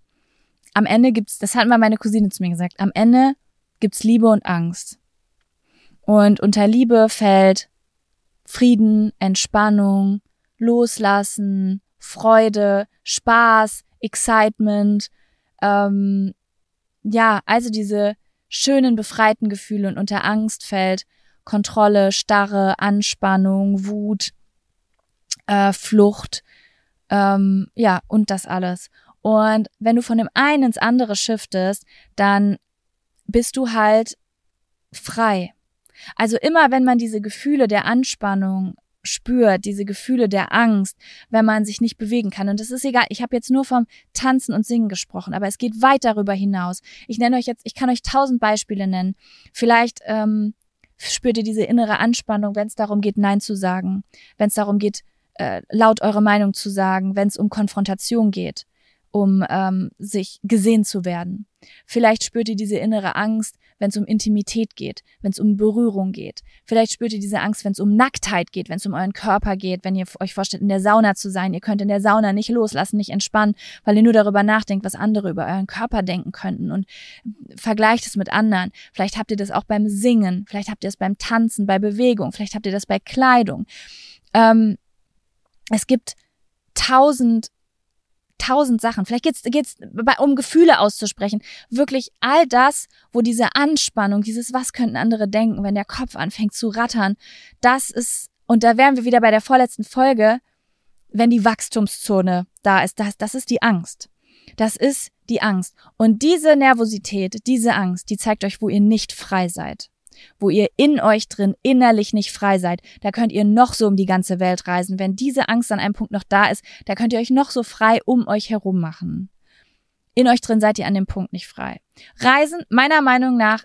Am Ende gibt's, das hat mal meine Cousine zu mir gesagt, am Ende gibt's Liebe und Angst. Und unter Liebe fällt Frieden, Entspannung, Loslassen, Freude, Spaß, Excitement, ähm, ja, also diese schönen, befreiten Gefühle und unter Angst fällt Kontrolle, Starre, Anspannung, Wut, äh, Flucht, ähm, ja, und das alles. Und wenn du von dem einen ins andere shiftest, dann bist du halt frei. Also immer, wenn man diese Gefühle der Anspannung spürt, diese Gefühle der Angst, wenn man sich nicht bewegen kann. Und es ist egal, ich habe jetzt nur vom Tanzen und Singen gesprochen, aber es geht weit darüber hinaus. Ich nenne euch jetzt, ich kann euch tausend Beispiele nennen. Vielleicht ähm, spürt ihr diese innere Anspannung, wenn es darum geht, Nein zu sagen, wenn es darum geht, äh, laut eure Meinung zu sagen, wenn es um Konfrontation geht, um ähm, sich gesehen zu werden. Vielleicht spürt ihr diese innere Angst, wenn es um Intimität geht, wenn es um Berührung geht. Vielleicht spürt ihr diese Angst, wenn es um Nacktheit geht, wenn es um euren Körper geht, wenn ihr euch vorstellt, in der Sauna zu sein. Ihr könnt in der Sauna nicht loslassen, nicht entspannen, weil ihr nur darüber nachdenkt, was andere über euren Körper denken könnten und vergleicht es mit anderen. Vielleicht habt ihr das auch beim Singen, vielleicht habt ihr es beim Tanzen, bei Bewegung, vielleicht habt ihr das bei Kleidung. Ähm, es gibt tausend tausend Sachen. Vielleicht geht's geht's um Gefühle auszusprechen. Wirklich all das, wo diese Anspannung, dieses was könnten andere denken, wenn der Kopf anfängt zu rattern, das ist und da wären wir wieder bei der vorletzten Folge, wenn die Wachstumszone da ist, das das ist die Angst. Das ist die Angst und diese Nervosität, diese Angst, die zeigt euch, wo ihr nicht frei seid wo ihr in euch drin innerlich nicht frei seid, da könnt ihr noch so um die ganze Welt reisen. Wenn diese Angst an einem Punkt noch da ist, da könnt ihr euch noch so frei um euch herum machen. In euch drin seid ihr an dem Punkt nicht frei. Reisen, meiner Meinung nach,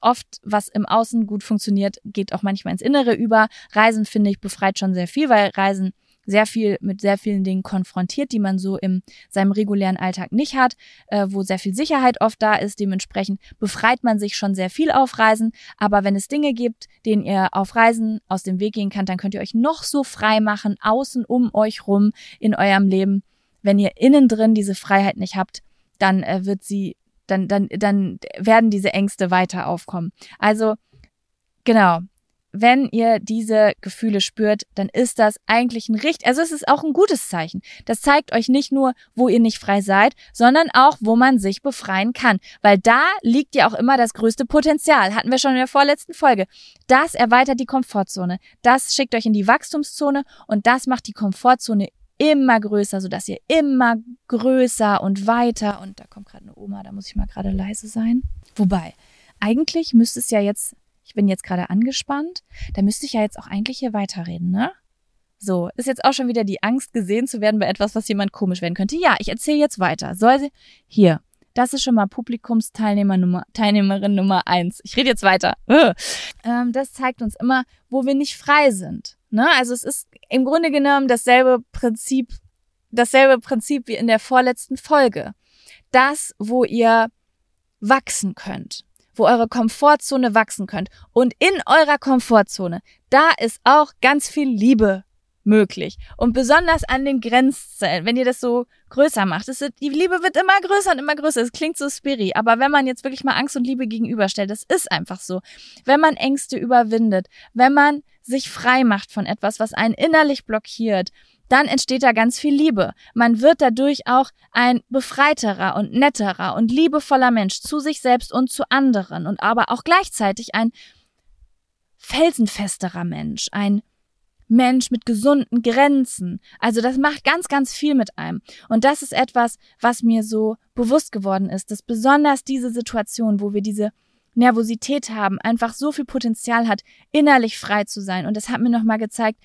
oft, was im Außen gut funktioniert, geht auch manchmal ins Innere über. Reisen, finde ich, befreit schon sehr viel, weil Reisen sehr viel mit sehr vielen Dingen konfrontiert, die man so in seinem regulären Alltag nicht hat, äh, wo sehr viel Sicherheit oft da ist. Dementsprechend befreit man sich schon sehr viel auf Reisen. Aber wenn es Dinge gibt, denen ihr auf Reisen aus dem Weg gehen könnt, dann könnt ihr euch noch so frei machen, außen um euch rum in eurem Leben. Wenn ihr innen drin diese Freiheit nicht habt, dann äh, wird sie, dann, dann, dann werden diese Ängste weiter aufkommen. Also, genau wenn ihr diese Gefühle spürt, dann ist das eigentlich ein richtig, also es ist auch ein gutes Zeichen. Das zeigt euch nicht nur, wo ihr nicht frei seid, sondern auch, wo man sich befreien kann. Weil da liegt ja auch immer das größte Potenzial. Hatten wir schon in der vorletzten Folge. Das erweitert die Komfortzone. Das schickt euch in die Wachstumszone und das macht die Komfortzone immer größer, sodass ihr immer größer und weiter und da kommt gerade eine Oma, da muss ich mal gerade leise sein. Wobei, eigentlich müsste es ja jetzt ich bin jetzt gerade angespannt, da müsste ich ja jetzt auch eigentlich hier weiterreden, ne? So, ist jetzt auch schon wieder die Angst, gesehen zu werden bei etwas, was jemand komisch werden könnte. Ja, ich erzähle jetzt weiter. Soll sie? Hier. Das ist schon mal Publikumsteilnehmer Nummer, Teilnehmerin Nummer eins. Ich rede jetzt weiter. Ähm, das zeigt uns immer, wo wir nicht frei sind. Ne? Also es ist im Grunde genommen dasselbe Prinzip, dasselbe Prinzip wie in der vorletzten Folge. Das, wo ihr wachsen könnt wo eure Komfortzone wachsen könnt. Und in eurer Komfortzone, da ist auch ganz viel Liebe möglich. Und besonders an den Grenzzellen, wenn ihr das so größer macht. Wird, die Liebe wird immer größer und immer größer. Es klingt so spiri. Aber wenn man jetzt wirklich mal Angst und Liebe gegenüberstellt, das ist einfach so. Wenn man Ängste überwindet, wenn man sich frei macht von etwas, was einen innerlich blockiert, dann entsteht da ganz viel Liebe. Man wird dadurch auch ein befreiterer und netterer und liebevoller Mensch zu sich selbst und zu anderen und aber auch gleichzeitig ein felsenfesterer Mensch, ein Mensch mit gesunden Grenzen. Also das macht ganz, ganz viel mit einem. Und das ist etwas, was mir so bewusst geworden ist, dass besonders diese Situation, wo wir diese Nervosität haben, einfach so viel Potenzial hat, innerlich frei zu sein. Und das hat mir nochmal gezeigt,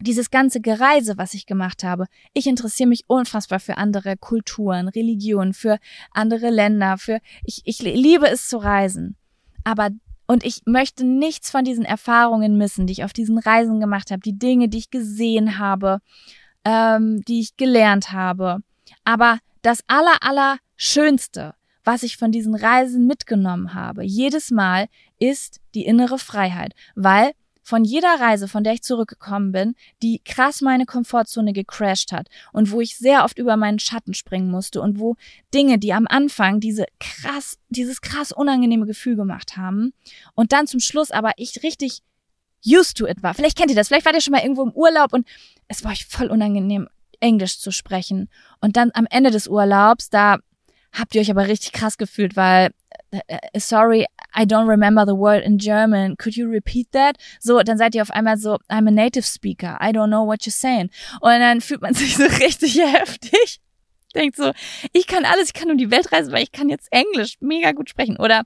dieses ganze Gereise, was ich gemacht habe. Ich interessiere mich unfassbar für andere Kulturen, Religionen, für andere Länder, für, ich, ich liebe es zu reisen. Aber und ich möchte nichts von diesen Erfahrungen missen, die ich auf diesen Reisen gemacht habe, die Dinge, die ich gesehen habe, ähm, die ich gelernt habe. Aber das aller, aller Schönste, was ich von diesen Reisen mitgenommen habe, jedes Mal, ist die innere Freiheit, weil von jeder Reise, von der ich zurückgekommen bin, die krass meine Komfortzone gecrashed hat und wo ich sehr oft über meinen Schatten springen musste und wo Dinge, die am Anfang diese krass, dieses krass unangenehme Gefühl gemacht haben und dann zum Schluss aber ich richtig used to it war. Vielleicht kennt ihr das, vielleicht wart ihr schon mal irgendwo im Urlaub und es war euch voll unangenehm, Englisch zu sprechen. Und dann am Ende des Urlaubs, da habt ihr euch aber richtig krass gefühlt, weil äh, äh, sorry, I don't remember the word in German. Could you repeat that? So, dann seid ihr auf einmal so, I'm a native speaker. I don't know what you're saying. Und dann fühlt man sich so richtig heftig. Denkt so, ich kann alles, ich kann um die Welt reisen, weil ich kann jetzt Englisch mega gut sprechen. Oder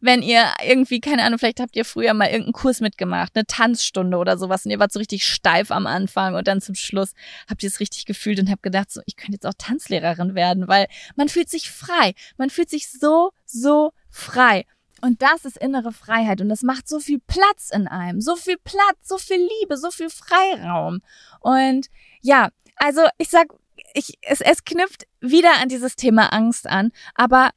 wenn ihr irgendwie, keine Ahnung, vielleicht habt ihr früher mal irgendeinen Kurs mitgemacht, eine Tanzstunde oder sowas und ihr wart so richtig steif am Anfang und dann zum Schluss habt ihr es richtig gefühlt und habt gedacht, so, ich könnte jetzt auch Tanzlehrerin werden, weil man fühlt sich frei. Man fühlt sich so, so frei. Und das ist innere Freiheit und das macht so viel Platz in einem, so viel Platz, so viel Liebe, so viel Freiraum. Und ja, also ich sag, ich, es, es knüpft wieder an dieses Thema Angst an, aber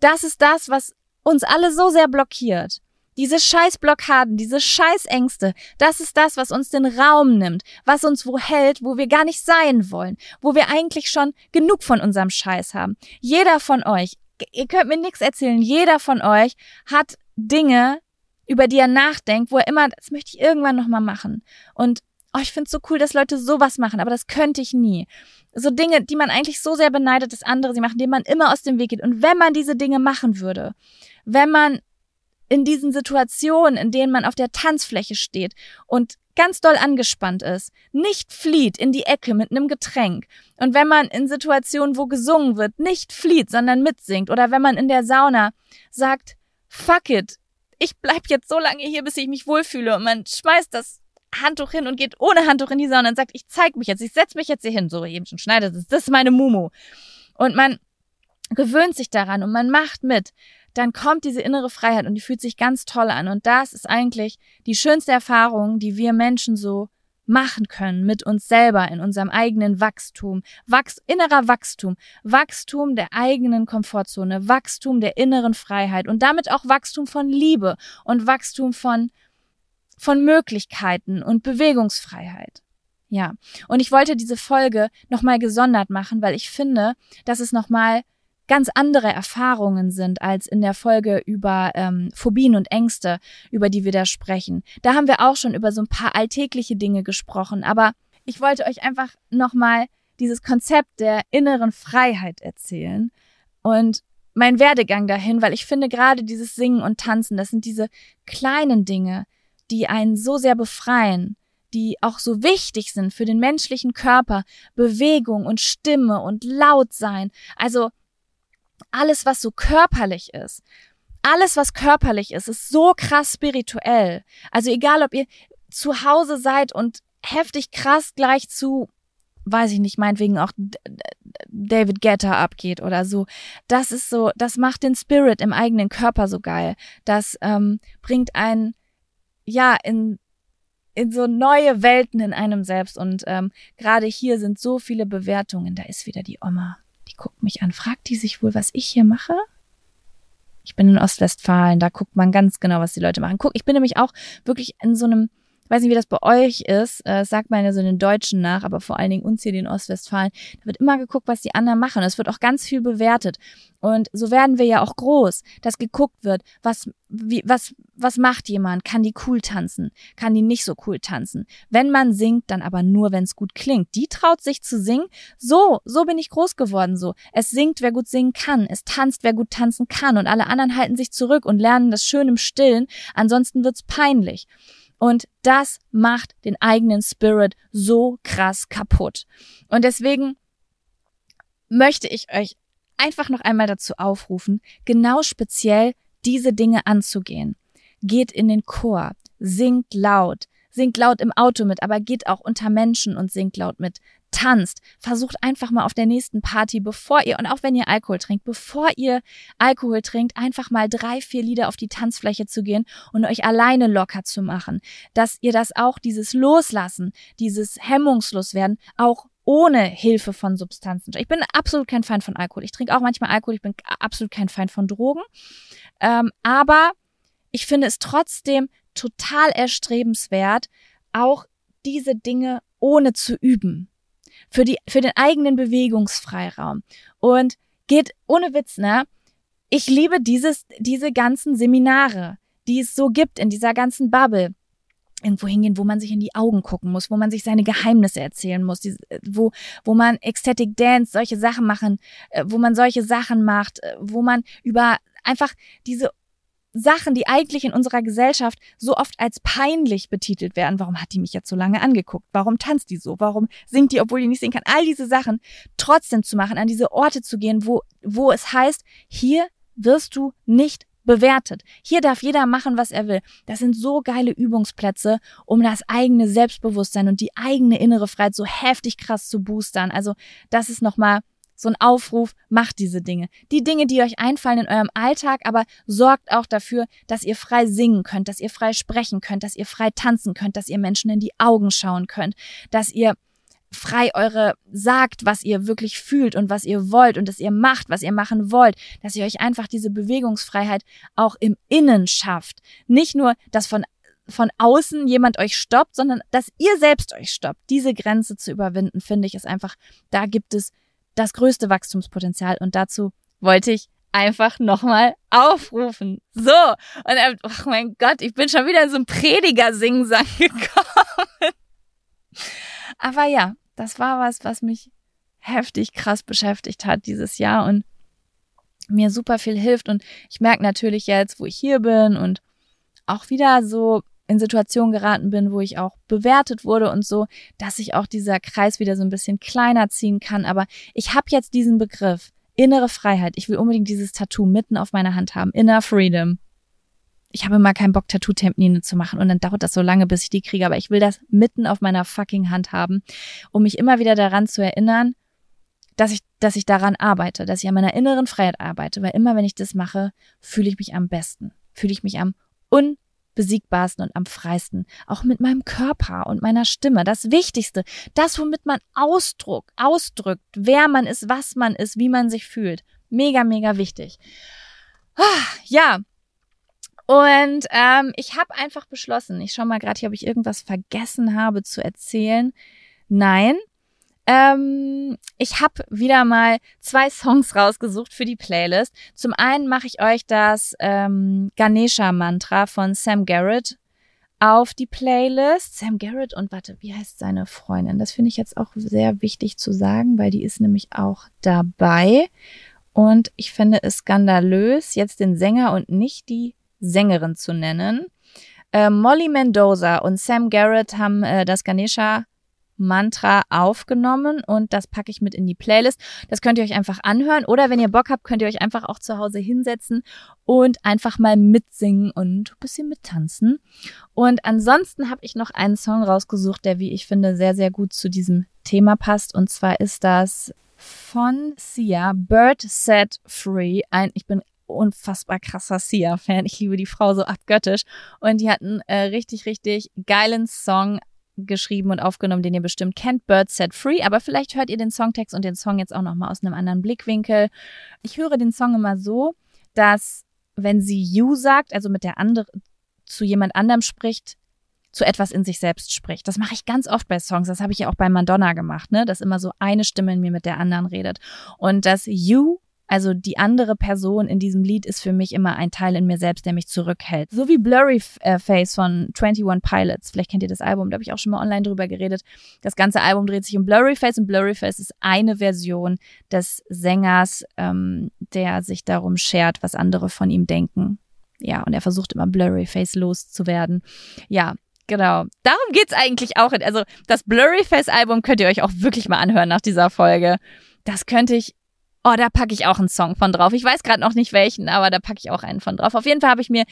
das ist das, was uns alle so sehr blockiert. Diese Scheißblockaden, diese Scheißängste, das ist das, was uns den Raum nimmt, was uns wo hält, wo wir gar nicht sein wollen, wo wir eigentlich schon genug von unserem Scheiß haben. Jeder von euch, ihr könnt mir nichts erzählen, jeder von euch hat Dinge, über die er nachdenkt, wo er immer, das möchte ich irgendwann nochmal machen. Und oh, ich finde es so cool, dass Leute sowas machen, aber das könnte ich nie. So Dinge, die man eigentlich so sehr beneidet, dass andere sie machen, denen man immer aus dem Weg geht. Und wenn man diese Dinge machen würde, wenn man in diesen Situationen, in denen man auf der Tanzfläche steht und ganz doll angespannt ist, nicht flieht in die Ecke mit einem Getränk. Und wenn man in Situationen, wo gesungen wird, nicht flieht, sondern mitsingt. Oder wenn man in der Sauna sagt, fuck it, ich bleib jetzt so lange hier, bis ich mich wohlfühle. Und man schmeißt das Handtuch hin und geht ohne Handtuch in die Sauna und sagt, ich zeig mich jetzt, ich setz mich jetzt hier hin. So eben schon schneidet es, das ist meine Mumu. Und man gewöhnt sich daran und man macht mit dann kommt diese innere Freiheit und die fühlt sich ganz toll an. Und das ist eigentlich die schönste Erfahrung, die wir Menschen so machen können mit uns selber in unserem eigenen Wachstum, Wachs innerer Wachstum, Wachstum der eigenen Komfortzone, Wachstum der inneren Freiheit. Und damit auch Wachstum von Liebe und Wachstum von von Möglichkeiten und Bewegungsfreiheit. Ja, und ich wollte diese Folge nochmal gesondert machen, weil ich finde, dass es nochmal ganz andere Erfahrungen sind als in der Folge über ähm, Phobien und Ängste, über die wir da sprechen. Da haben wir auch schon über so ein paar alltägliche Dinge gesprochen, aber ich wollte euch einfach nochmal dieses Konzept der inneren Freiheit erzählen und mein Werdegang dahin, weil ich finde gerade dieses Singen und Tanzen, das sind diese kleinen Dinge, die einen so sehr befreien, die auch so wichtig sind für den menschlichen Körper, Bewegung und Stimme und laut sein. Also alles, was so körperlich ist, alles, was körperlich ist, ist so krass spirituell. Also egal, ob ihr zu Hause seid und heftig krass gleich zu, weiß ich nicht, meinetwegen auch David Guetta abgeht oder so. Das ist so, das macht den Spirit im eigenen Körper so geil. Das ähm, bringt einen, ja, in in so neue Welten in einem selbst. Und ähm, gerade hier sind so viele Bewertungen. Da ist wieder die Oma. Die guckt mich an. Fragt die sich wohl, was ich hier mache? Ich bin in Ostwestfalen, da guckt man ganz genau, was die Leute machen. Guck, ich bin nämlich auch wirklich in so einem ich weiß nicht, wie das bei euch ist, äh, sagt man ja so den Deutschen nach, aber vor allen Dingen uns hier in Ostwestfalen, da wird immer geguckt, was die anderen machen. Es wird auch ganz viel bewertet. Und so werden wir ja auch groß, dass geguckt wird, was, wie, was, was macht jemand? Kann die cool tanzen? Kann die nicht so cool tanzen? Wenn man singt, dann aber nur, wenn es gut klingt. Die traut sich zu singen. So, so bin ich groß geworden so. Es singt, wer gut singen kann. Es tanzt, wer gut tanzen kann. Und alle anderen halten sich zurück und lernen das schön im Stillen. Ansonsten wird's peinlich. Und das macht den eigenen Spirit so krass kaputt. Und deswegen möchte ich euch einfach noch einmal dazu aufrufen, genau speziell diese Dinge anzugehen. Geht in den Chor, singt laut, singt laut im Auto mit, aber geht auch unter Menschen und singt laut mit tanzt, versucht einfach mal auf der nächsten Party, bevor ihr, und auch wenn ihr Alkohol trinkt, bevor ihr Alkohol trinkt, einfach mal drei, vier Lieder auf die Tanzfläche zu gehen und euch alleine locker zu machen. Dass ihr das auch, dieses Loslassen, dieses hemmungslos werden, auch ohne Hilfe von Substanzen. Ich bin absolut kein Feind von Alkohol. Ich trinke auch manchmal Alkohol. Ich bin absolut kein Feind von Drogen. Ähm, aber ich finde es trotzdem total erstrebenswert, auch diese Dinge ohne zu üben für die, für den eigenen Bewegungsfreiraum. Und geht ohne Witz, ne? Ich liebe dieses, diese ganzen Seminare, die es so gibt in dieser ganzen Bubble irgendwo hingehen, wo man sich in die Augen gucken muss, wo man sich seine Geheimnisse erzählen muss, die, wo, wo man Ecstatic Dance, solche Sachen machen, äh, wo man solche Sachen macht, äh, wo man über einfach diese Sachen, die eigentlich in unserer Gesellschaft so oft als peinlich betitelt werden. Warum hat die mich jetzt so lange angeguckt? Warum tanzt die so? Warum singt die, obwohl die nicht singen kann? All diese Sachen trotzdem zu machen, an diese Orte zu gehen, wo, wo es heißt, hier wirst du nicht bewertet. Hier darf jeder machen, was er will. Das sind so geile Übungsplätze, um das eigene Selbstbewusstsein und die eigene innere Freiheit so heftig krass zu boostern. Also das ist nochmal so ein Aufruf, macht diese Dinge. Die Dinge, die euch einfallen in eurem Alltag, aber sorgt auch dafür, dass ihr frei singen könnt, dass ihr frei sprechen könnt, dass ihr frei tanzen könnt, dass ihr Menschen in die Augen schauen könnt, dass ihr frei eure sagt, was ihr wirklich fühlt und was ihr wollt und dass ihr macht, was ihr machen wollt, dass ihr euch einfach diese Bewegungsfreiheit auch im Innen schafft. Nicht nur, dass von von außen jemand euch stoppt, sondern dass ihr selbst euch stoppt. Diese Grenze zu überwinden, finde ich, ist einfach, da gibt es das größte Wachstumspotenzial und dazu wollte ich einfach nochmal aufrufen. So, und er, oh mein Gott, ich bin schon wieder in so ein Prediger-Singsang gekommen. Aber ja, das war was, was mich heftig krass beschäftigt hat dieses Jahr und mir super viel hilft. Und ich merke natürlich jetzt, wo ich hier bin und auch wieder so in Situationen geraten bin, wo ich auch bewertet wurde und so, dass sich auch dieser Kreis wieder so ein bisschen kleiner ziehen kann. Aber ich habe jetzt diesen Begriff, innere Freiheit. Ich will unbedingt dieses Tattoo mitten auf meiner Hand haben. Inner Freedom. Ich habe mal keinen Bock, Tattoo-Termine zu machen und dann dauert das so lange, bis ich die kriege. Aber ich will das mitten auf meiner fucking Hand haben, um mich immer wieder daran zu erinnern, dass ich, dass ich daran arbeite, dass ich an meiner inneren Freiheit arbeite. Weil immer, wenn ich das mache, fühle ich mich am besten. Fühle ich mich am un besiegbarsten und am freisten. Auch mit meinem Körper und meiner Stimme. Das Wichtigste. Das, womit man Ausdruck, ausdrückt, wer man ist, was man ist, wie man sich fühlt. Mega, mega wichtig. Ah, ja. Und ähm, ich habe einfach beschlossen, ich schau mal gerade hier, ob ich irgendwas vergessen habe zu erzählen. Nein, ähm, ich habe wieder mal zwei Songs rausgesucht für die Playlist. Zum einen mache ich euch das ähm, Ganesha-Mantra von Sam Garrett auf die Playlist. Sam Garrett und warte, wie heißt seine Freundin? Das finde ich jetzt auch sehr wichtig zu sagen, weil die ist nämlich auch dabei. Und ich finde es skandalös, jetzt den Sänger und nicht die Sängerin zu nennen. Äh, Molly Mendoza und Sam Garrett haben äh, das Ganesha Mantra aufgenommen und das packe ich mit in die Playlist. Das könnt ihr euch einfach anhören oder wenn ihr Bock habt, könnt ihr euch einfach auch zu Hause hinsetzen und einfach mal mitsingen und ein bisschen mittanzen. Und ansonsten habe ich noch einen Song rausgesucht, der, wie ich finde, sehr, sehr gut zu diesem Thema passt. Und zwar ist das von Sia, Bird Set Free. Ein, ich bin unfassbar krasser Sia-Fan. Ich liebe die Frau so abgöttisch. Und die hat einen äh, richtig, richtig geilen Song geschrieben und aufgenommen, den ihr bestimmt kennt, Bird Set Free, aber vielleicht hört ihr den Songtext und den Song jetzt auch nochmal aus einem anderen Blickwinkel. Ich höre den Song immer so, dass wenn sie you sagt, also mit der andere zu jemand anderem spricht, zu etwas in sich selbst spricht. Das mache ich ganz oft bei Songs. Das habe ich ja auch bei Madonna gemacht, ne? Dass immer so eine Stimme in mir mit der anderen redet. Und das You also die andere Person in diesem Lied ist für mich immer ein Teil in mir selbst, der mich zurückhält. So wie Blurry äh, Face von 21 Pilots. Vielleicht kennt ihr das Album, da habe ich auch schon mal online drüber geredet. Das ganze Album dreht sich um Blurry Face und Blurry Face ist eine Version des Sängers, ähm, der sich darum schert, was andere von ihm denken. Ja, und er versucht immer Blurry Face loszuwerden. Ja, Genau. Darum geht's eigentlich auch. Also das Blurry Face Album könnt ihr euch auch wirklich mal anhören nach dieser Folge. Das könnte ich Oh, da packe ich auch einen Song von drauf. Ich weiß gerade noch nicht welchen, aber da packe ich auch einen von drauf. Auf jeden Fall habe ich mir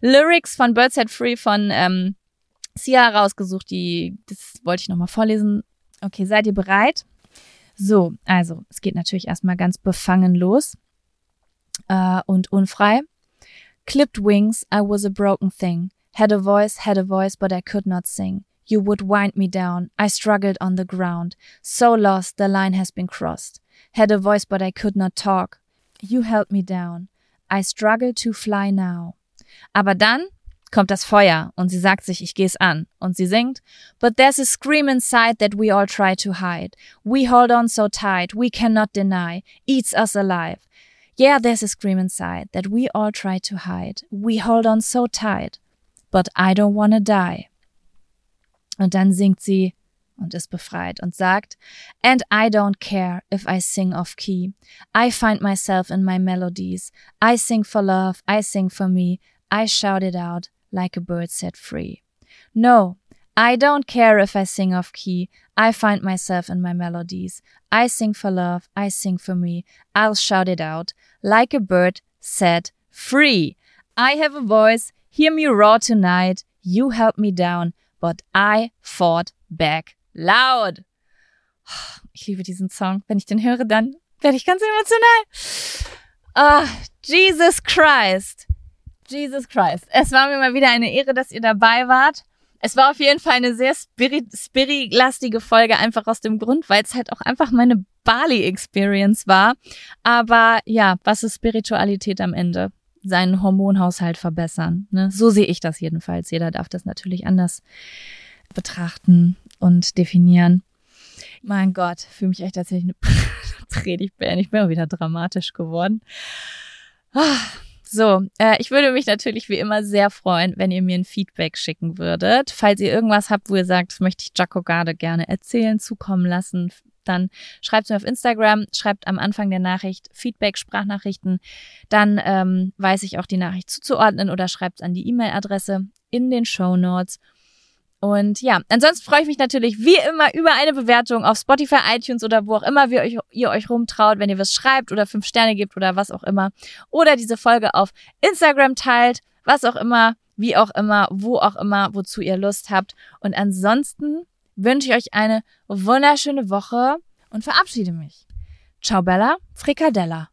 Lyrics von Birds Head Free von ähm, Sia rausgesucht. Die, das wollte ich nochmal vorlesen. Okay, seid ihr bereit? So, also, es geht natürlich erstmal ganz befangen los äh, und unfrei. Clipped wings, I was a broken thing. Had a voice, had a voice, but I could not sing. You would wind me down. I struggled on the ground. So lost, the line has been crossed. Had a voice, but I could not talk. You held me down. I struggle to fly now. Aber dann kommt das Feuer und sie sagt sich, ich geh's an. Und sie singt, But there's a scream inside that we all try to hide. We hold on so tight, we cannot deny. Eats us alive. Yeah, there's a scream inside that we all try to hide. We hold on so tight. But I don't wanna die. Und dann singt sie, und ist befreit und sagt, And I don't care if I sing off key. I find myself in my melodies. I sing for love. I sing for me. I shout it out like a bird set free. No, I don't care if I sing off key. I find myself in my melodies. I sing for love. I sing for me. I'll shout it out like a bird set free. I have a voice. Hear me roar tonight. You held me down, but I fought back laut. Ich liebe diesen Song. Wenn ich den höre, dann werde ich ganz emotional. Ah, Jesus Christ. Jesus Christ. Es war mir mal wieder eine Ehre, dass ihr dabei wart. Es war auf jeden Fall eine sehr spiri-lastige Folge, einfach aus dem Grund, weil es halt auch einfach meine Bali-Experience war. Aber ja, was ist Spiritualität am Ende? Seinen Hormonhaushalt verbessern. Ne? So sehe ich das jedenfalls. Jeder darf das natürlich anders betrachten und definieren. Mein Gott, fühle mich echt tatsächlich eine Predigt beenden. Ich bin auch wieder dramatisch geworden. Ah, so, äh, ich würde mich natürlich wie immer sehr freuen, wenn ihr mir ein Feedback schicken würdet. Falls ihr irgendwas habt, wo ihr sagt, das möchte ich Jaco Garde gerne erzählen, zukommen lassen, dann schreibt mir auf Instagram, schreibt am Anfang der Nachricht Feedback, Sprachnachrichten. Dann ähm, weiß ich auch die Nachricht zuzuordnen oder schreibt an die E-Mail-Adresse in den Show Notes. Und ja, ansonsten freue ich mich natürlich wie immer über eine Bewertung auf Spotify, iTunes oder wo auch immer wir euch, ihr euch rumtraut, wenn ihr was schreibt oder fünf Sterne gebt oder was auch immer. Oder diese Folge auf Instagram teilt, was auch immer, wie auch immer, wo auch immer, wozu ihr Lust habt. Und ansonsten wünsche ich euch eine wunderschöne Woche und verabschiede mich. Ciao Bella, Frikadella.